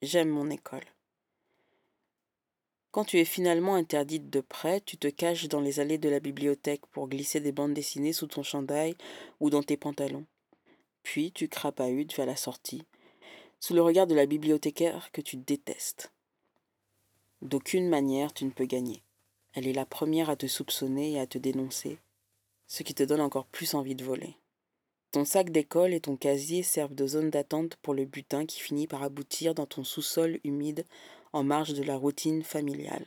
J'aime mon école. Quand tu es finalement interdite de près, tu te caches dans les allées de la bibliothèque pour glisser des bandes dessinées sous ton chandail ou dans tes pantalons. Puis tu crapahutes vers la sortie, sous le regard de la bibliothécaire que tu détestes. D'aucune manière tu ne peux gagner. Elle est la première à te soupçonner et à te dénoncer, ce qui te donne encore plus envie de voler. Ton sac d'école et ton casier servent de zone d'attente pour le butin qui finit par aboutir dans ton sous-sol humide en marge de la routine familiale.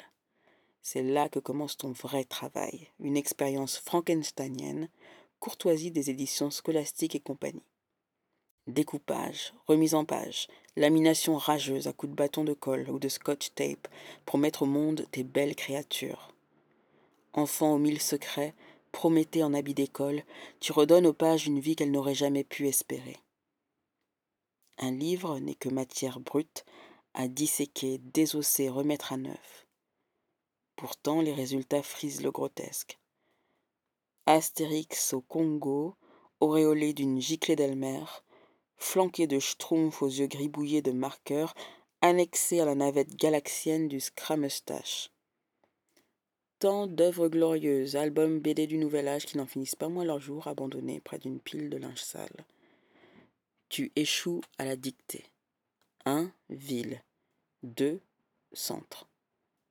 C'est là que commence ton vrai travail, une expérience frankensteinienne, courtoisie des éditions scolastiques et compagnie. Découpage, remise en page, lamination rageuse à coups de bâton de colle ou de scotch tape pour mettre au monde tes belles créatures. Enfant aux mille secrets, Prométhée en habit d'école, tu redonnes aux pages une vie qu'elles n'auraient jamais pu espérer. Un livre n'est que matière brute, à disséquer, désosser, remettre à neuf. Pourtant, les résultats frisent le grotesque. Astérix au Congo, auréolé d'une giclée d'Elmer, flanqué de schtroumpfs aux yeux gribouillés de marqueurs, annexé à la navette galaxienne du Scramustache. Tant d'œuvres glorieuses, albums BD du Nouvel Âge qui n'en finissent pas moins leur jour abandonnés près d'une pile de linge sale. Tu échoues à la dictée. 1. Ville. 2. Centre.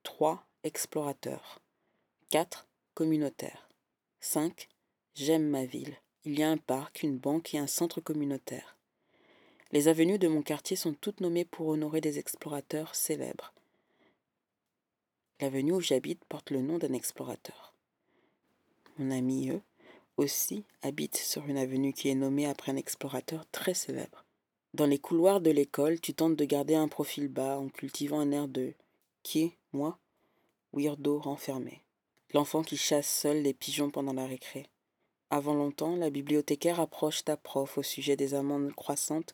3. Explorateur. 4. Communautaire. 5. J'aime ma ville. Il y a un parc, une banque et un centre communautaire. Les avenues de mon quartier sont toutes nommées pour honorer des explorateurs célèbres. L'avenue où j'habite porte le nom d'un explorateur. Mon ami eux aussi habite sur une avenue qui est nommée après un explorateur très célèbre. Dans les couloirs de l'école, tu tentes de garder un profil bas en cultivant un air de qui, moi Weirdo renfermé. L'enfant qui chasse seul les pigeons pendant la récré. Avant longtemps, la bibliothécaire approche ta prof au sujet des amendes croissantes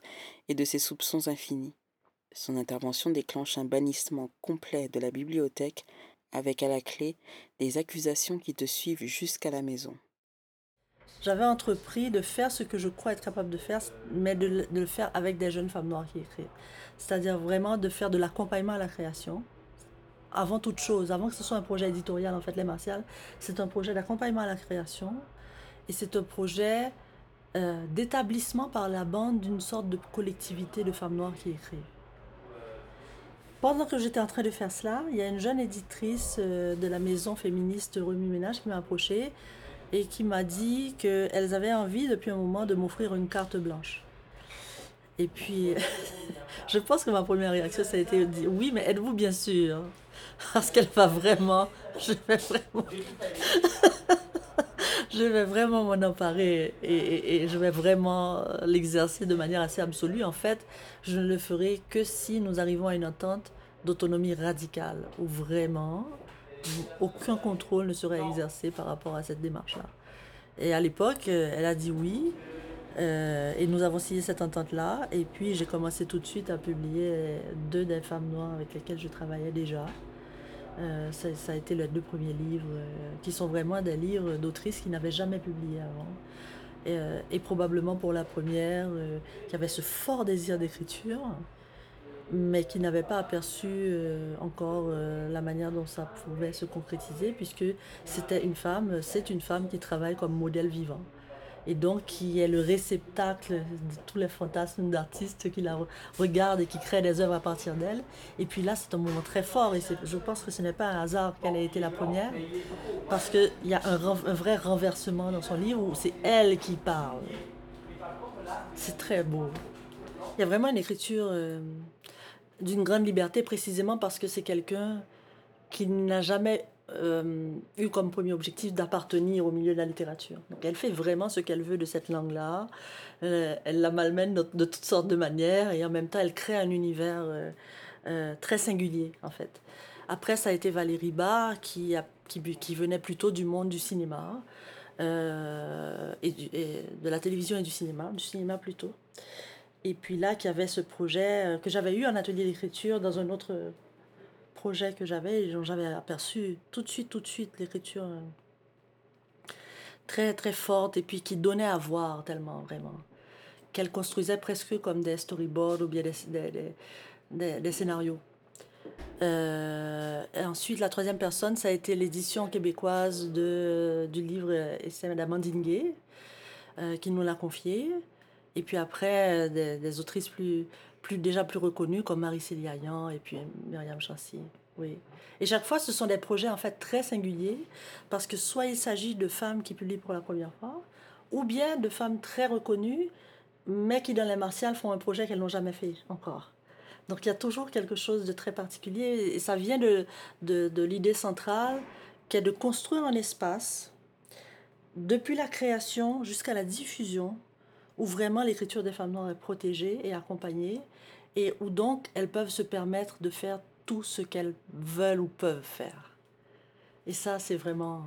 et de ses soupçons infinis. Son intervention déclenche un bannissement complet de la bibliothèque avec à la clé des accusations qui te suivent jusqu'à la maison. J'avais entrepris de faire ce que je crois être capable de faire, mais de, le faire avec des jeunes femmes noires qui écrivent. C'est-à-dire vraiment de faire de l'accompagnement à la création. Avant toute chose, avant que ce soit un projet éditorial, en fait, Les Martiales, c'est un projet d'accompagnement à la création. Et c'est un projet euh, d'établissement par la bande d'une sorte de collectivité de femmes noires qui écrivent. Pendant que j'étais en train de faire cela, il y a une jeune éditrice euh, de la maison féministe Remue Ménage qui m'a approchée et qui m'a dit qu'elles avaient envie depuis un moment de m'offrir une carte blanche. Et puis, je pense que ma première réaction, ça a été de dire oui, mais êtes-vous bien sûr? Parce qu'elle va vraiment, je vais vraiment, je vais vraiment m'en emparer et, je vais vraiment l'exercer de manière assez absolue. En fait, je ne le ferai que si nous arrivons à une entente d'autonomie radicale, où vraiment aucun contrôle ne serait exercé par rapport à cette démarche-là. Et à l'époque, euh, elle a dit oui. Euh, et nous avons signé cette entente-là. Et puis, j'ai commencé tout de suite à publier deux des femmes noires avec lesquelles je travaillais déjà. Euh, ça, a été les deux premiers livres, qui sont vraiment des livres d'autrices qui n'avaient jamais publié avant. Et, et, probablement pour la première, qui avait ce fort désir d'écriture mais qui n'avait pas aperçu euh, encore euh, la manière dont ça pouvait se concrétiser, puisque c'était une femme, c'est une femme qui travaille comme modèle vivant. Et donc qui est le réceptacle de tous les fantasmes d'artistes qui la regardent et qui créent des œuvres à partir d'elle. Et puis là, c'est un moment très fort, et je pense que ce n'est pas un hasard qu'elle ait été la première, parce qu'il y a un, vrai renversement dans son livre où c'est elle qui parle. C'est très beau. Il y a vraiment une écriture... Euh, d'une grande liberté précisément parce que c'est quelqu'un qui n'a jamais euh, eu comme premier objectif d'appartenir au milieu de la littérature. Donc elle fait vraiment ce qu'elle veut de cette langue-là. Euh, elle la malmène de, toutes sortes de manières et en même temps elle crée un univers euh, très singulier en fait. Après ça a été Valérie Barr qui, qui, qui venait plutôt du monde du cinéma et, de la télévision et du cinéma, du cinéma plutôt. Et puis là, qu'il y avait ce projet que j'avais eu en atelier d'écriture dans un autre projet que j'avais, et j'avais aperçu tout de suite, tout de suite l'écriture euh, très, très forte et puis qui donnait à voir tellement, vraiment. Qu'elle construisait presque comme des storyboards ou bien des, scénarios. Euh, et ensuite, la troisième personne, ça a été l'édition québécoise de, du livre Essai d'Amandine Gay, euh, qui nous l'a confié. Et puis après, des, autrices plus, plus, déjà plus reconnues, comme Marie-Célie et puis Myriam Chancy. Oui. Et chaque fois, ce sont des projets en fait très singuliers, parce que soit il s'agit de femmes qui publient pour la première fois, ou bien de femmes très reconnues, mais qui dans les martiales font un projet qu'elles n'ont jamais fait encore. Donc il y a toujours quelque chose de très particulier et ça vient de, de, de l'idée centrale qui est de construire un espace depuis la création jusqu'à la diffusion où vraiment l'écriture des femmes noires est protégée et accompagnée et où donc elles peuvent se permettre de faire tout ce qu'elles veulent ou peuvent faire. Et ça, c'est vraiment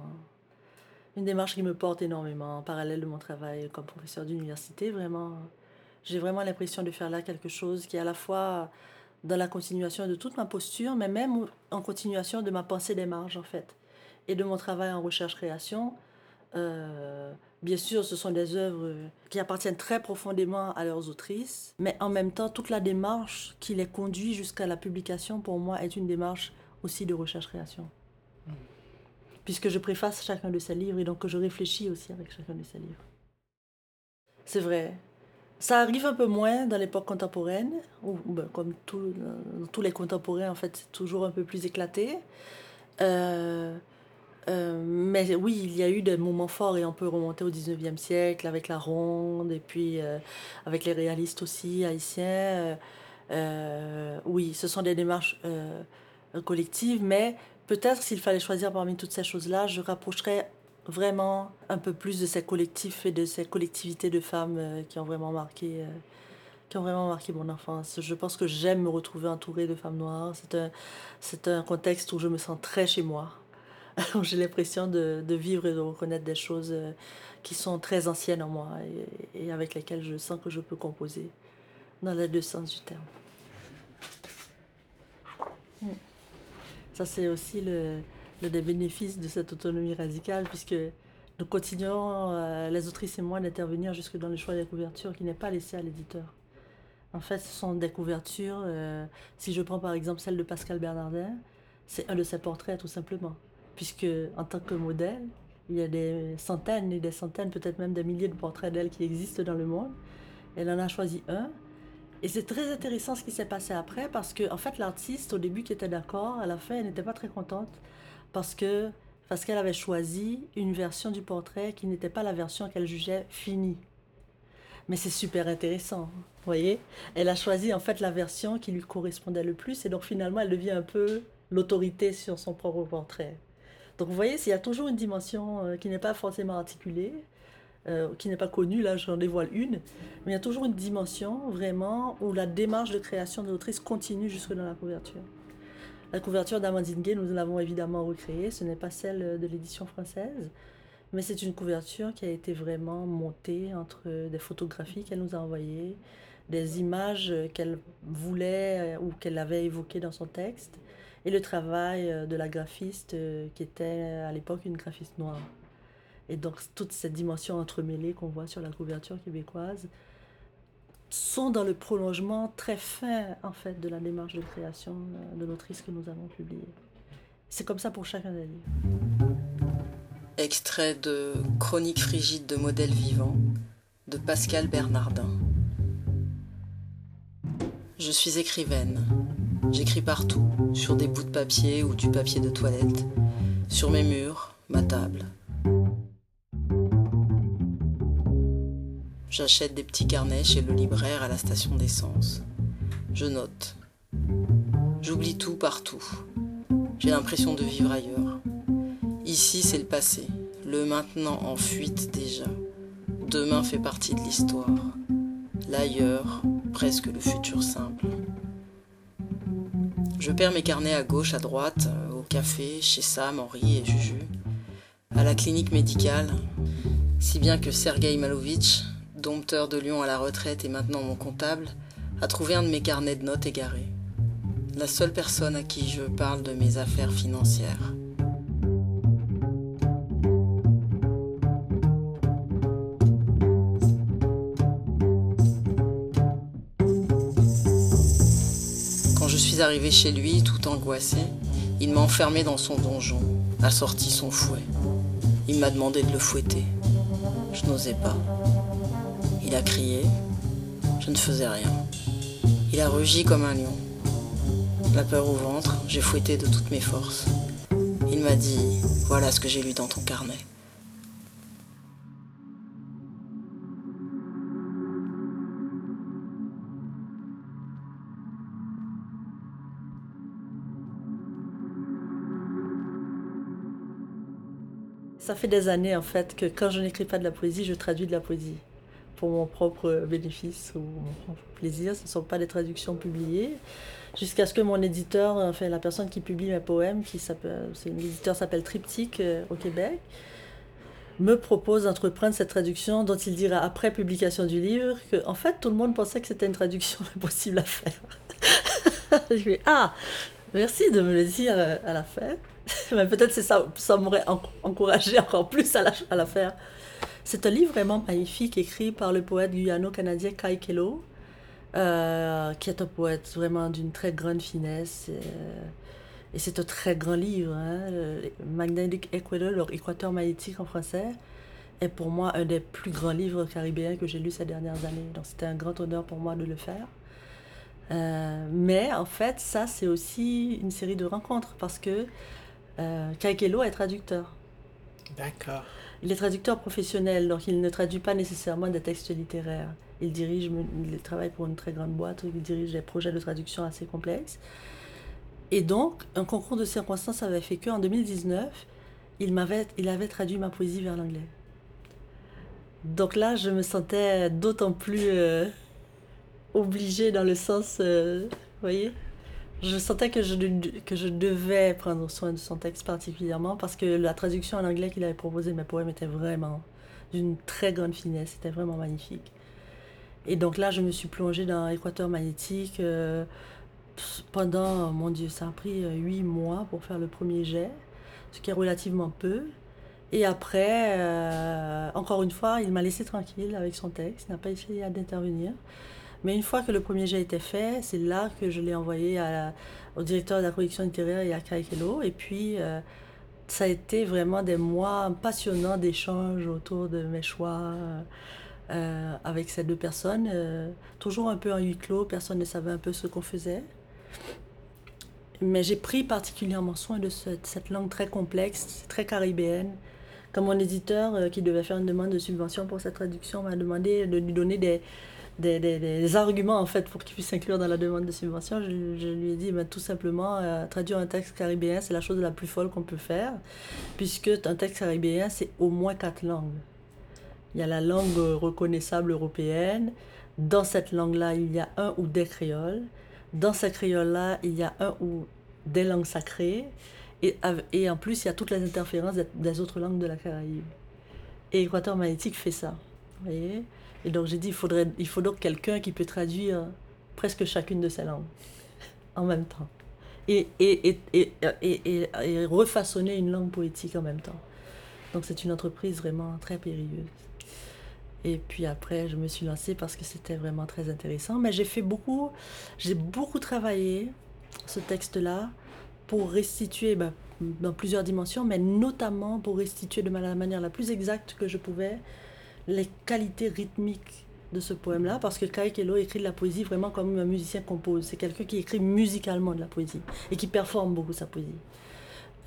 une démarche qui me porte énormément en parallèle de mon travail comme professeur d'université. Vraiment, j'ai vraiment l'impression de faire là quelque chose qui est à la fois dans la continuation de toute ma posture, mais même en continuation de ma pensée des marges, en fait, et de mon travail en recherche-création. Euh, bien sûr, ce sont des œuvres qui appartiennent très profondément à leurs autrices, mais en même temps, toute la démarche qui les conduit jusqu'à la publication, pour moi, est une démarche aussi de recherche-création. Mmh. Puisque je préface chacun de ces livres et donc que je réfléchis aussi avec chacun de ces livres. C'est vrai, ça arrive un peu moins dans l'époque contemporaine, où, ben, comme tout, euh, tous les contemporains, en fait, c'est toujours un peu plus éclaté. Euh, euh, mais oui, il y a eu des moments forts et on peut remonter au 19e siècle avec la ronde et puis euh, avec les réalistes aussi haïtiens. Euh, oui, ce sont des démarches collectives, mais peut-être s'il fallait choisir parmi toutes ces choses-là, je rapprocherais vraiment un peu plus de ces collectifs et de ces collectivités de femmes qui ont vraiment marqué qui ont vraiment marqué mon enfance. Je pense que j'aime me retrouver entourée de femmes noires. C'est un contexte où je me sens très chez moi. J'ai l'impression de, de, vivre et de reconnaître des choses euh, qui sont très anciennes en moi et, et, avec lesquelles je sens que je peux composer dans les deux sens du terme. Ça, c'est aussi le, le des bénéfices de cette autonomie radicale, puisque nous continuons, euh, les autrices et moi, d'intervenir jusque dans le choix des couvertures qui n'est pas laissé à l'éditeur. En fait, ce sont des couvertures, euh, si je prends par exemple celle de Pascal Bernardin, c'est un de ses portraits tout simplement, puisque en tant que modèle, il y a des centaines et des centaines, peut-être même des milliers de portraits d'elle qui existent dans le monde. Elle en a choisi un. Et c'est très intéressant ce qui s'est passé après, parce que en fait, l'artiste, au début, qui était d'accord, à la fin, elle n'était pas très contente parce que parce qu'elle avait choisi une version du portrait qui n'était pas la version qu'elle jugeait finie. Mais c'est super intéressant, vous voyez Elle a choisi en fait la version qui lui correspondait le plus et donc finalement elle devient un peu l'autorité sur son propre portrait. Donc vous voyez, il y a toujours une dimension euh, qui n'est pas forcément articulée, euh, qui n'est pas connue, là j'en dévoile une, mais il y a toujours une dimension vraiment où la démarche de création de l'autrice continue jusque dans la couverture. La couverture d'Amandine Gay, nous l'avons évidemment recréée. Ce n'est pas celle de l'édition française, mais c'est une couverture qui a été vraiment montée entre des photographies qu'elle nous a envoyées, des images qu'elle voulait ou qu'elle avait évoquées dans son texte, et le travail de la graphiste qui était à l'époque une graphiste noire. Et donc toute cette dimension entremêlée qu'on voit sur la couverture québécoise sont dans le prolongement très fin en fait de la démarche de création euh, de l'autrice que nous avons publiée. C'est comme ça pour chacun des livres. Extrait de Chronique frigide de modèles vivants de Pascal Bernardin. Je suis écrivaine. J'écris partout, sur des bouts de papier ou du papier de toilette, sur mes murs, ma table. J'achète des petits carnets chez le libraire à la station d'essence. Je note. J'oublie tout partout. J'ai l'impression de vivre ailleurs. Ici, c'est le passé, le maintenant en fuite déjà. Demain fait partie de l'histoire. L'ailleurs, presque le futur simple. Je perds mes carnets à gauche, à droite, au café, chez Sam, Henri et Juju, à la clinique médicale, si bien que Sergei Malovitch, dompteur de lion à la retraite et maintenant mon comptable, a trouvé un de mes carnets de notes égarés. La seule personne à qui je parle de mes affaires financières. Suis arrivé chez lui, tout angoissé, il m'a enfermé dans son donjon, a sorti son fouet. Il m'a demandé de le fouetter. Je n'osais pas. Il a crié. Je ne faisais rien. Il a rugi comme un lion. La peur au ventre, j'ai fouetté de toutes mes forces. Il m'a dit Voilà ce que j'ai lu dans ton carnet. Ça fait des années en fait que quand je n'écris pas de la poésie, je traduis de la poésie pour mon propre bénéfice ou mon propre plaisir. Ce ne sont pas des traductions publiées. Jusqu'à ce que mon éditeur, enfin la personne qui publie mes poèmes, qui s'appelle, l'éditeur s'appelle Triptyque euh, au Québec, me propose d'entreprendre cette traduction dont il dira après publication du livre que en fait tout le monde pensait que c'était une traduction impossible à faire. je lui ah merci de me le dire euh, à la fin. Mais peut-être c'est ça, ça m'aurait encouragé encore plus à la, faire. C'est un livre vraiment magnifique écrit par le poète guyano-canadien Kai Kelo, euh, qui est un poète vraiment d'une très grande finesse. Et, euh, et c'est un très grand livre. Hein, Magnetic Equator, l'équateur magnétique en français, est pour moi un des plus grands livres caribéens que j'ai lus ces dernières années. Donc c'était un grand honneur pour moi de le faire. Euh, mais en fait, ça, c'est aussi une série de rencontres parce que euh, Kaikelo est traducteur. D'accord. Il est traducteur professionnel, donc il ne traduit pas nécessairement des textes littéraires. Il dirige, il travaille pour une très grande boîte, il dirige des projets de traduction assez complexes. Et donc, un concours de circonstances avait fait qu'en 2019, il, m'avait, il avait traduit ma poésie vers l'anglais. Donc là, je me sentais d'autant plus euh, obligée dans le sens, euh, vous voyez, je sentais que je, que je devais prendre soin de son texte particulièrement parce que la traduction en anglais qu'il avait proposée de mes poèmes était vraiment d'une très grande finesse, c'était vraiment magnifique. Et donc là, je me suis plongée dans Équateur magnétique euh, pendant, mon Dieu, ça a pris euh, huit mois pour faire le premier jet, ce qui est relativement peu. Et après, euh, encore une fois, il m'a laissé tranquille avec son texte, n'a pas essayé d'intervenir. Mais une fois que le premier jet était fait, c'est là que je l'ai envoyé au directeur de la collection littéraire et à Kaikelo. Et puis, euh, ça a été vraiment des mois passionnants d'échanges autour de mes choix euh, avec ces deux personnes. Euh, toujours un peu en huis clos, personne ne savait un peu ce qu'on faisait. Mais j'ai pris particulièrement soin de cette, cette langue très complexe, très caribéenne. Comme mon éditeur, qui devait faire une demande de subvention pour cette traduction, m'a demandé de lui donner des, des, arguments en fait pour qu'il puisse s'inclure dans la demande de subvention. Je, lui ai dit ben, tout simplement euh, traduire un texte caribéen c'est la chose la plus folle qu'on peut faire puisque un texte caribéen c'est au moins quatre langues. Il y a la langue reconnaissable européenne. Dans cette langue-là, il y a un ou des créoles. Dans ces créoles-là, il y a un ou des langues sacrées. Et, en plus, il y a toutes les interférences des, des autres langues de la Caraïbe. Et Équateur magnétique fait ça. Vous voyez? Et donc j'ai dit, il, faudrait, il faut donc quelqu'un qui peut traduire presque chacune de ces langues en même temps. Et, et, et, et, refaçonner une langue poétique en même temps. Donc c'est une entreprise vraiment très périlleuse. Et puis après, je me suis lancée parce que c'était vraiment très intéressant. Mais j'ai fait beaucoup, j'ai beaucoup travaillé ce texte-là pour restituer ben, dans plusieurs dimensions, mais notamment pour restituer de la manière la plus exacte que je pouvais les qualités rythmiques de ce poème-là, parce que Kai Kelo écrit de la poésie vraiment comme un musicien compose. C'est quelqu'un qui écrit musicalement de la poésie et qui performe beaucoup sa poésie.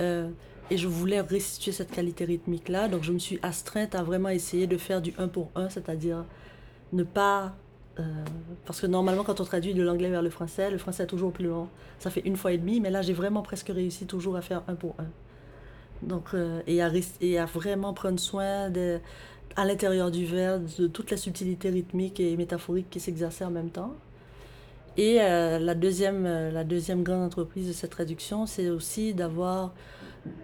Euh, et je voulais restituer cette qualité rythmique-là, donc je me suis astreinte à vraiment essayer de faire du un pour un, c'est-à-dire ne pas... Euh, parce que normalement, quand on traduit de l'anglais vers le français, le français est toujours plus long. Ça fait une fois et demi, mais là, j'ai vraiment presque réussi toujours à faire un pour un. Donc, euh, et, à, et à vraiment prendre soin de à l'intérieur du vers de toute la subtilité rythmique et métaphorique qui s'exerçait en même temps. Et euh, la, deuxième, euh, la deuxième grande entreprise de cette traduction, c'est aussi d'avoir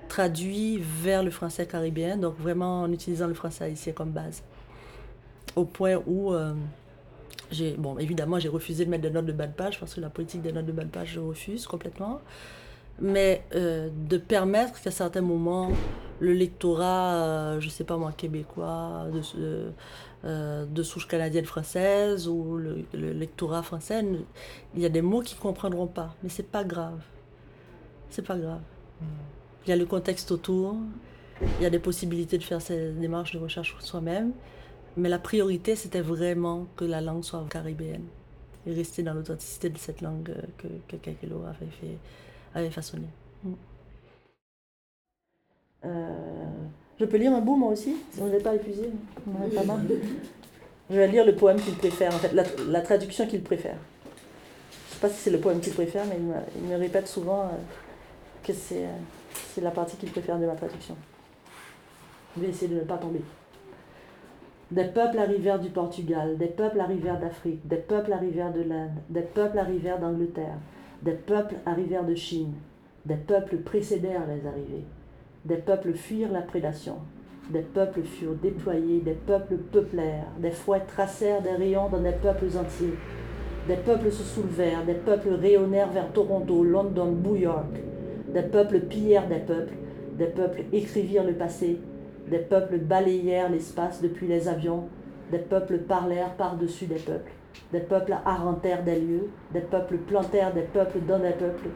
traduit vers le français caribéen, donc vraiment en utilisant le français haïtien comme base. au point où j'ai, bon, évidemment, j'ai refusé de mettre des notes de bas de page parce que la politique des notes de bas de page, je refuse complètement. Mais de permettre qu'à certains moments, le lectorat, je ne sais pas moi, québécois, de, euh, de souche canadienne française ou le, lectorat français, il y a des mots qu'ils ne comprendront pas. Mais c'est pas grave. C'est pas grave. Il y a le contexte autour, il y a des possibilités de faire ces démarches de recherche soi-même. Mais la priorité, c'était vraiment que la langue soit caribéenne et rester dans l'authenticité de cette langue que, que Kakelo avait, fait, avait façonnée. Mm. Euh, je peux lire un bout moi aussi, si on n'est pas épuisé. pas mal. Je vais lire le poème qu'il préfère, en fait, la, traduction qu'il préfère. Je ne sais pas si c'est le poème qu'il préfère, mais il me, répète souvent euh, que euh, c'est la partie qu'il préfère de ma traduction. Je vais essayer de ne pas tomber. Des peuples arrivèrent du Portugal, des peuples arrivèrent d'Afrique, des peuples arrivèrent de l'Inde, des peuples arrivèrent d'Angleterre, des peuples arrivèrent de Chine, des peuples précédèrent les arrivées. Des peuples fuirent la prédation. Des peuples furent déployés, des peuples peuplèrent, des fouets tracèrent des rayons dans des peuples entiers. Des peuples se soulevèrent, des peuples rayonnèrent vers Toronto, London, New York. Des peuples pillèrent des peuples, des peuples écrivirent le passé, des peuples balayèrent l'espace depuis les avions, des peuples parlèrent par-dessus des peuples, des peuples arrantèrent des lieux, des peuples plantèrent des peuples dans des peuples,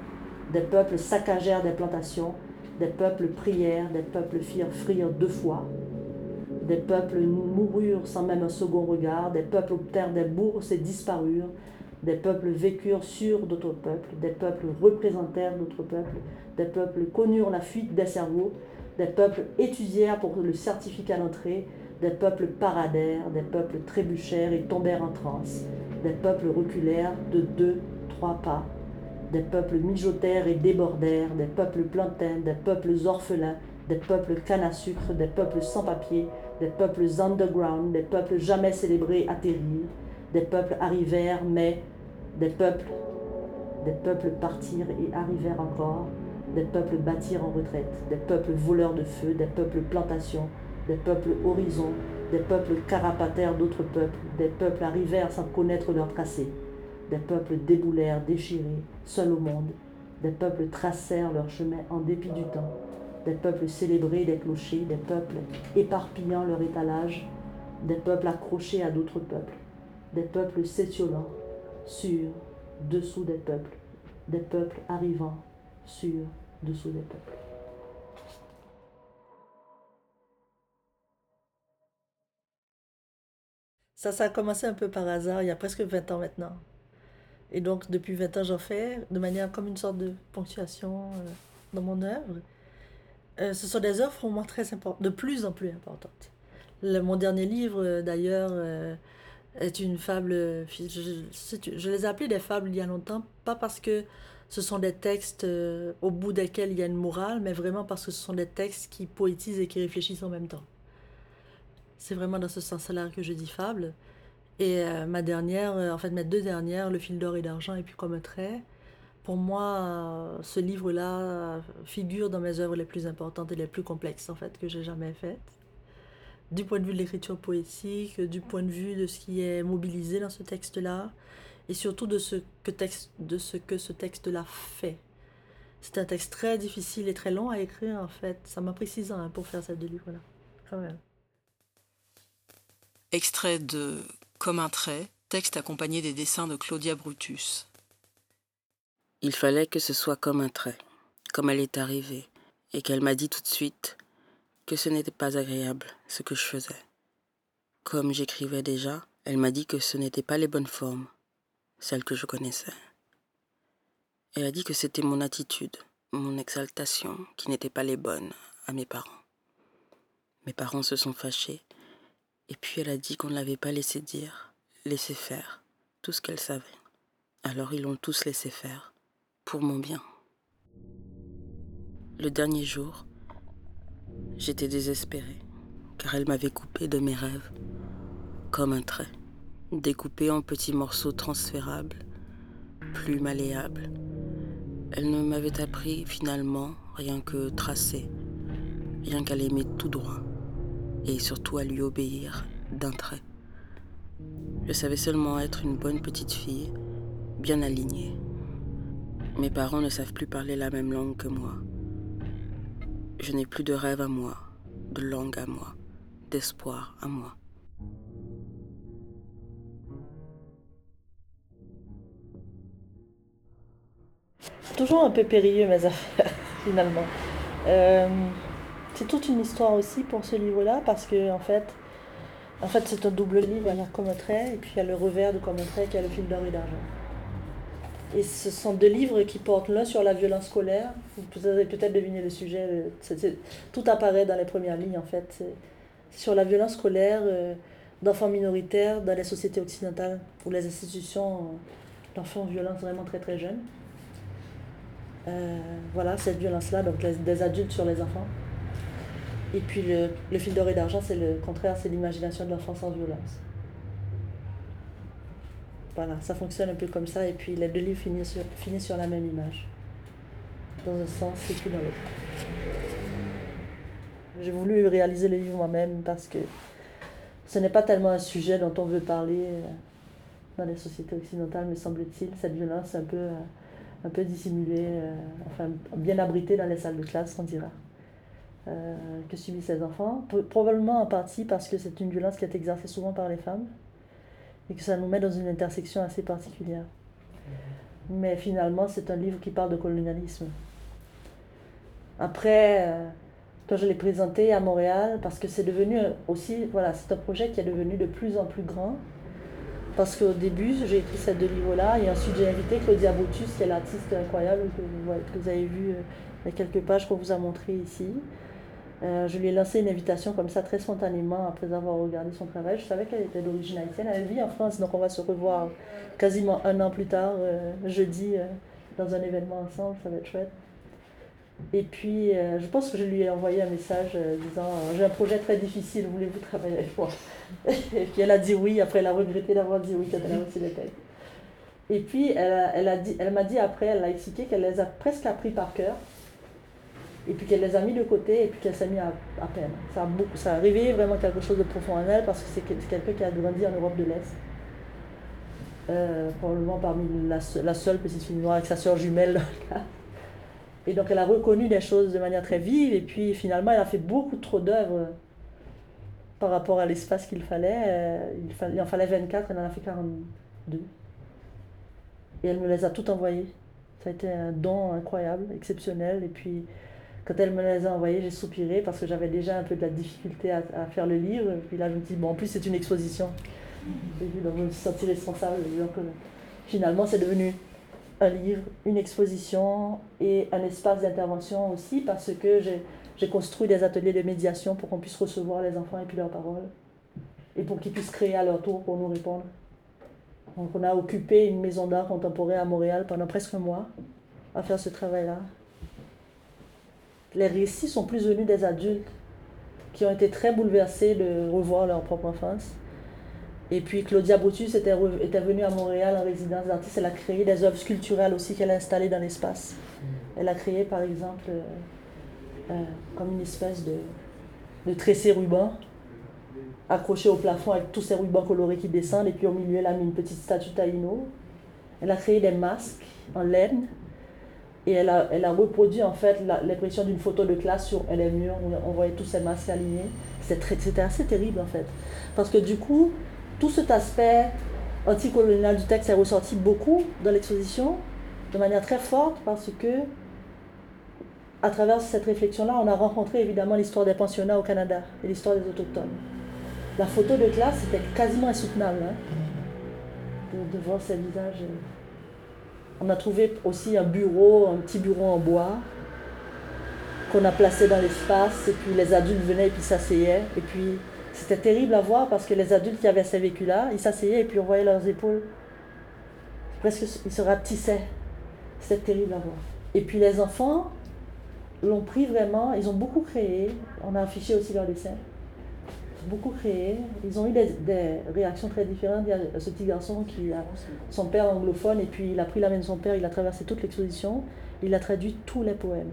des peuples saccagèrent des plantations, des peuples prièrent, des peuples firent frire deux fois. Des peuples moururent sans même un second regard. Des peuples obtinrent des bourses et disparurent. Des peuples vécurent sur d'autres peuples. Des peuples représentèrent d'autres peuples. Des peuples connurent la fuite des cerveaux. Des peuples étudièrent pour le certificat d'entrée. Des peuples paradèrent. Des peuples trébuchèrent et tombèrent en transe. Des peuples reculèrent de deux, trois pas des peuples mijotèrent et débordèrent, des peuples plantains, des peuples orphelins, des peuples canne à sucre, des peuples sans papier, des peuples underground, des peuples jamais célébrés atterrirent, des peuples arrivèrent, mais des peuples, des peuples partirent et arrivèrent encore, des peuples bâtirent en retraite, des peuples voleurs de feu, des peuples plantations, des peuples horizons, des peuples carapatèrent d'autres peuples, des peuples arrivèrent sans connaître leur tracé. Des peuples déboulèrent, déchirés, seuls au monde. Des peuples tracèrent leur chemin en dépit du temps. Des peuples célébrés des clochers, des peuples éparpillant leur étalage, des peuples accrochés à d'autres peuples, des peuples s'étiolants, sur, dessous des peuples, des peuples arrivant, sur, dessous des peuples. Ça, ça a commencé un peu par hasard, il y a presque 20 ans maintenant. Et donc, depuis 20 ans, j'en fais de manière comme une sorte de ponctuation euh, dans mon œuvre. Euh, ce sont des œuvres pour moi très importantes, de plus en plus importantes. mon dernier livre, euh, d'ailleurs, est une fable. Je, je, les ai appelées des fables il y a longtemps, pas parce que ce sont des textes au bout desquels il y a une morale, mais vraiment parce que ce sont des textes qui poétisent et qui réfléchissent en même temps. C'est vraiment dans ce sens-là que je dis fable. Et euh, ma dernière, euh, en fait mes deux dernières, Le fil d'or et d'argent et puis Comme trait, pour moi, euh, ce livre-là figure dans mes œuvres les plus importantes et les plus complexes en fait que j'ai jamais faites. Du point de vue de l'écriture poétique, du point de vue de ce qui est mobilisé dans ce texte-là, et surtout de ce que, texte, de ce, que ce texte-là fait. C'est un texte très difficile et très long à écrire en fait. Ça m'a pris six ans hein, pour faire ces deux livres-là, quand même. Extrait de comme un trait, texte accompagné des dessins de Claudia Brutus. Il fallait que ce soit comme un trait, comme elle est arrivée, et qu'elle m'a dit tout de suite que ce n'était pas agréable ce que je faisais. Comme j'écrivais déjà, elle m'a dit que ce n'étaient pas les bonnes formes, celles que je connaissais. Elle a dit que c'était mon attitude, mon exaltation, qui n'étaient pas les bonnes à mes parents. Mes parents se sont fâchés et puis elle a dit qu'on ne l'avait pas laissé dire, laisser faire, tout ce qu'elle savait. Alors ils l'ont tous laissé faire, pour mon bien. Le dernier jour, j'étais désespérée, car elle m'avait coupé de mes rêves, comme un trait, découpé en petits morceaux transférables, plus malléables. Elle ne m'avait appris finalement rien que tracer, rien qu'à l'aimer tout droit et surtout à lui obéir d'un trait, Je savais seulement être une bonne petite fille, bien alignée. Mes parents ne savent plus parler la même langue que moi. Je n'ai plus de rêve à moi, de langue à moi, d'espoir à moi. Toujours un peu périlleux mes affaires, finalement. Euh, c'est toute une histoire aussi pour ce livre-là, parce que en fait, en fait c'est un double livre, il y a comme trait, et puis il y a le revers de comme trait qui a le fil d'or et d'argent. Et ce sont deux livres qui portent l'un sur la violence scolaire. Vous avez peut-être deviné le sujet. tout apparaît dans les premières lignes, en fait. Sur la violence scolaire euh, d'enfants minoritaires dans les sociétés occidentales, où les institutions euh, d'enfants violentent vraiment très très jeunes. Euh, voilà, cette violence-là, donc des adultes sur les enfants. Et puis le, fil d'or et d'argent, c'est le contraire, c'est l'imagination de l'enfant sans violence. Voilà, ça fonctionne un peu comme ça, et puis les deux livres finissent sur, la même image. Dans un sens et puis dans l'autre. J'ai voulu réaliser le livre moi-même parce que ce n'est pas tellement un sujet dont on veut parler euh, dans les sociétés occidentales, me semble-t-il, cette violence un peu... Euh, un peu dissimulé, euh, enfin bien abrité dans les salles de classe, on dira. Euh, que subissent ces enfants. Probablement en partie parce que c'est une violence qui est exercée souvent par les femmes et que ça nous met dans une intersection assez particulière. Mais finalement, c'est un livre qui parle de colonialisme. Après, euh, quand je l'ai présenté à Montréal, parce que c'est devenu aussi, voilà, c'est un projet qui est devenu de plus en plus grand, parce qu'au début, j'ai écrit ces deux livres-là, et ensuite j'ai invité Claudia Botus, qui est l'artiste incroyable que, vous avez vu euh, il y a quelques pages qu'on vous a montré ici. Euh, je lui ai lancé une invitation comme ça très spontanément après avoir regardé son travail. Je savais qu'elle était d'origine haïtienne. Elle vit en France, donc on va se revoir quasiment un an plus tard, euh, jeudi, dans un événement ensemble. Ça va être chouette. Et puis, je pense que je lui ai envoyé un message disant J'ai un projet très difficile, voulez-vous travailler avec moi? Et puis elle a dit oui, après elle a regretté d'avoir dit oui quand elle a reçu textes. Et puis elle, elle, a dit, elle m'a dit après, elle a expliqué qu'elle les a presque appris par cœur. Et puis qu'elle les a mis de côté et puis qu'elle s'est mis à, à, peine. Ça a, beaucoup, ça vraiment quelque chose de profond en elle parce que c'est quelqu'un qui a grandi en Europe de l'Est. Euh, probablement parmi la, seule petite fille noire avec sa soeur jumelle Et donc elle a reconnu des choses de manière très vive et puis finalement elle a fait beaucoup trop d'œuvres par rapport à l'espace qu'il fallait. Euh, il, fallait, en fallait 24, elle en a fait 42. Et elle me les a toutes envoyées. Ça a été un don incroyable, exceptionnel. Et puis, quand elle me les a envoyées, j'ai soupiré parce que j'avais déjà un peu de la difficulté à, faire le livre. Et puis là, je me dis, bon, en plus, c'est une exposition. je me suis sentie responsable. Euh, finalement, c'est devenu un livre, une exposition et un espace d'intervention aussi parce que j'ai construit des ateliers de médiation pour qu'on puisse recevoir les enfants et puis leurs paroles. Et pour qu'ils puissent créer à leur tour pour nous répondre. Donc on a occupé une maison d'art contemporain à Montréal pendant presque un mois à faire ce travail-là. Les récits sont plus venus des adultes qui ont été très bouleversés de revoir leur propre enfance. Et puis Claudia Botus était, était venue à Montréal en résidence d'artiste. Elle a créé des œuvres sculpturales aussi qu'elle a installées dans l'espace. Elle a créé par exemple euh, euh, comme une espèce de, de tressé ruban accroché au plafond avec tous ces rubans colorés qui descendent. Et puis au milieu, elle a mis une petite statue taïno. Elle a créé des masques en laine. Et elle a, elle a reproduit en fait l'impression d'une photo de classe sur les murs où on voyait tous ces masques alignés. C'était assez terrible en fait. Parce que du coup, tout cet aspect anticolonial du texte est ressorti beaucoup dans l'exposition, de manière très forte, parce que à travers cette réflexion-là, on a rencontré évidemment l'histoire des pensionnats au Canada et l'histoire des autochtones. La photo de classe, c'était quasiment insoutenable hein, de, voir ces visages. On a trouvé aussi un bureau, un petit bureau en bois qu'on a placé dans l'espace et puis les adultes venaient et puis s'asseyaient. Et puis c'était terrible à voir parce que les adultes qui avaient ces vécus-là, ils s'asseyaient et puis on voyait leurs épaules. Presque ils se rapetissaient. C'était terrible à voir. Et puis les enfants, l'ont pris vraiment, ils ont beaucoup créé, on a affiché aussi leur dessin, beaucoup créé, ils ont eu des, réactions très différentes. Il y a ce petit garçon qui a son père anglophone et puis il a pris la main de son père, il a traversé toute l'exposition, il a traduit tous les poèmes,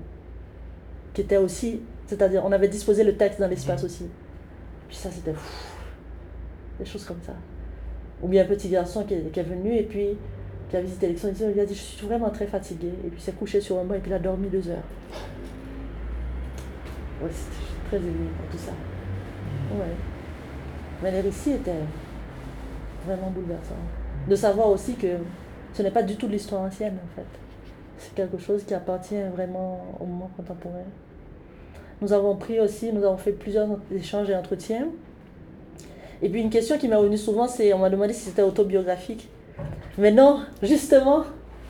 qui étaient aussi, c'est-à-dire on avait disposé le texte dans l'espace aussi. Puis ça c'était des choses comme ça. Ou bien un petit garçon qui est, venu et puis qui a visité l'exposition, il a dit Je suis vraiment très fatigué. Et puis s'est couché sur un banc et puis il a dormi deux heures. Ouais, c'était très ému pour tout ça. Ouais. Mais les récits étaient vraiment bouleversants. De savoir aussi que ce n'est pas du tout de l'histoire ancienne, en fait. C'est quelque chose qui appartient vraiment au moment contemporain. Nous avons pris aussi, nous avons fait plusieurs échanges et entretiens. Et puis une question qui m'est revenue souvent, c'est on m'a demandé si c'était autobiographique. Mais non, justement,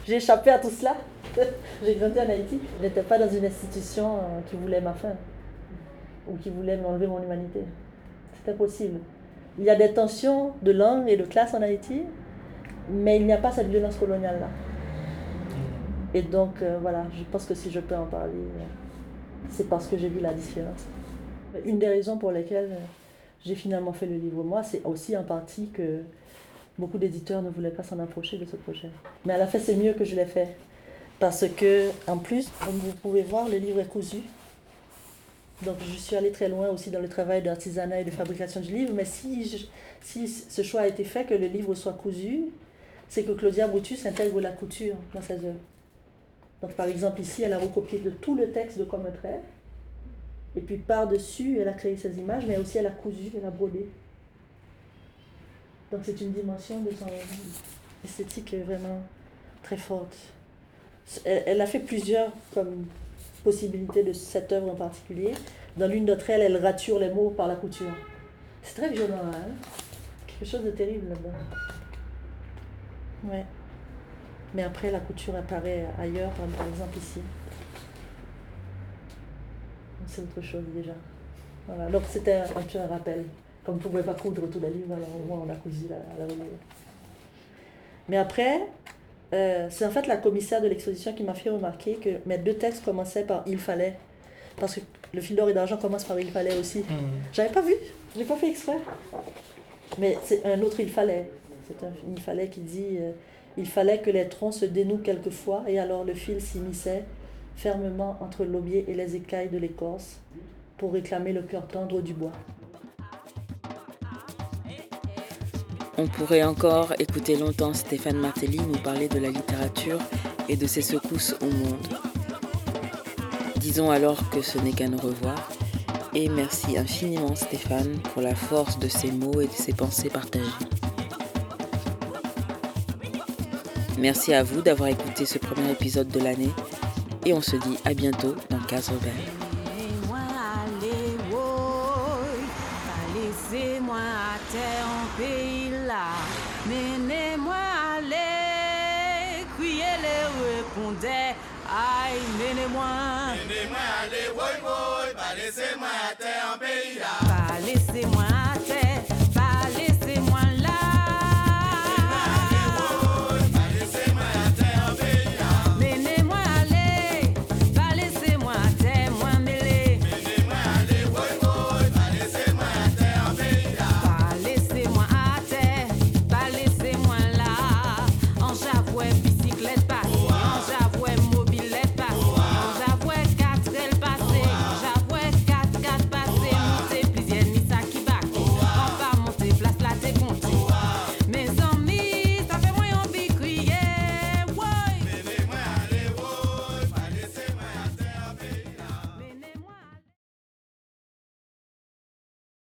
j'ai échappé à tout cela. j'ai grandi en Haïti. Je n'étais pas dans une institution euh, qui voulait ma fin ou qui voulait m'enlever mon humanité. C'était possible. Il y a des tensions de langue et de classe en Haïti, mais il n'y a pas cette violence coloniale-là. Et donc, euh, voilà, je pense que si je peux en parler, euh, c'est parce que j'ai vu la différence. Une des raisons pour lesquelles euh, j'ai finalement fait le livre, moi, c'est aussi en partie que beaucoup d'éditeurs ne voulaient pas s'en approcher de ce projet. Mais à la fin, c'est mieux que je l'ai fait. Parce que, en plus, comme vous pouvez voir, le livre est cousu. Donc, je suis allée très loin aussi dans le travail d'artisanat et de fabrication du livre. Mais si, si ce choix a été fait, que le livre soit cousu, c'est que Claudia Brutus intègre la couture dans ses œuvres. Donc, par exemple, ici, elle a recopié de tout le texte de Comme un trait. Et puis, par-dessus, elle a créé ses images, mais aussi elle a cousu, elle a brodé. Donc, c'est une dimension de son esthétique vraiment très forte. Elle a fait plusieurs comme possibilités de cette œuvre en particulier. Dans l'une d'entre elles, elle rature les mots par la couture. C'est très violent, hein Quelque chose de terrible là-dedans. Ouais. Mais après, la couture apparaît ailleurs, comme par exemple ici. C'est autre chose déjà. Voilà. Donc c'était un, un rappel. Comme on ne pouvait pas coudre tout le livre, alors au moins on a cousu la, la reliure. Mais après, euh, c'est en fait la commissaire de l'exposition qui m'a fait remarquer que mes deux textes commençaient par Il fallait. Parce que le fil d'or et d'argent commence par Il fallait aussi. J'avais pas vu, j'ai pas fait exprès. Mais c'est un autre Il fallait. C'est un Il fallait qui dit euh, Il fallait que les troncs se dénouent quelquefois et alors le fil s'immisçait fermement entre l'aubier et les écailles de l'écorce pour réclamer le cœur tendre du bois. On pourrait encore écouter longtemps Stéphane Martelly nous parler de la littérature et de ses secousses au monde. Disons alors que ce n'est qu'un au revoir et merci infiniment Stéphane pour la force de ses mots et de ses pensées partagées. Merci à vous d'avoir écouté ce premier épisode de l'année et on se dit à bientôt dans Case Rebelle. Les répondait, aïe, menez-moi. Menez-moi aller, woy, woy, pas laissez-moi à terre en pays là. Pas laissez-moi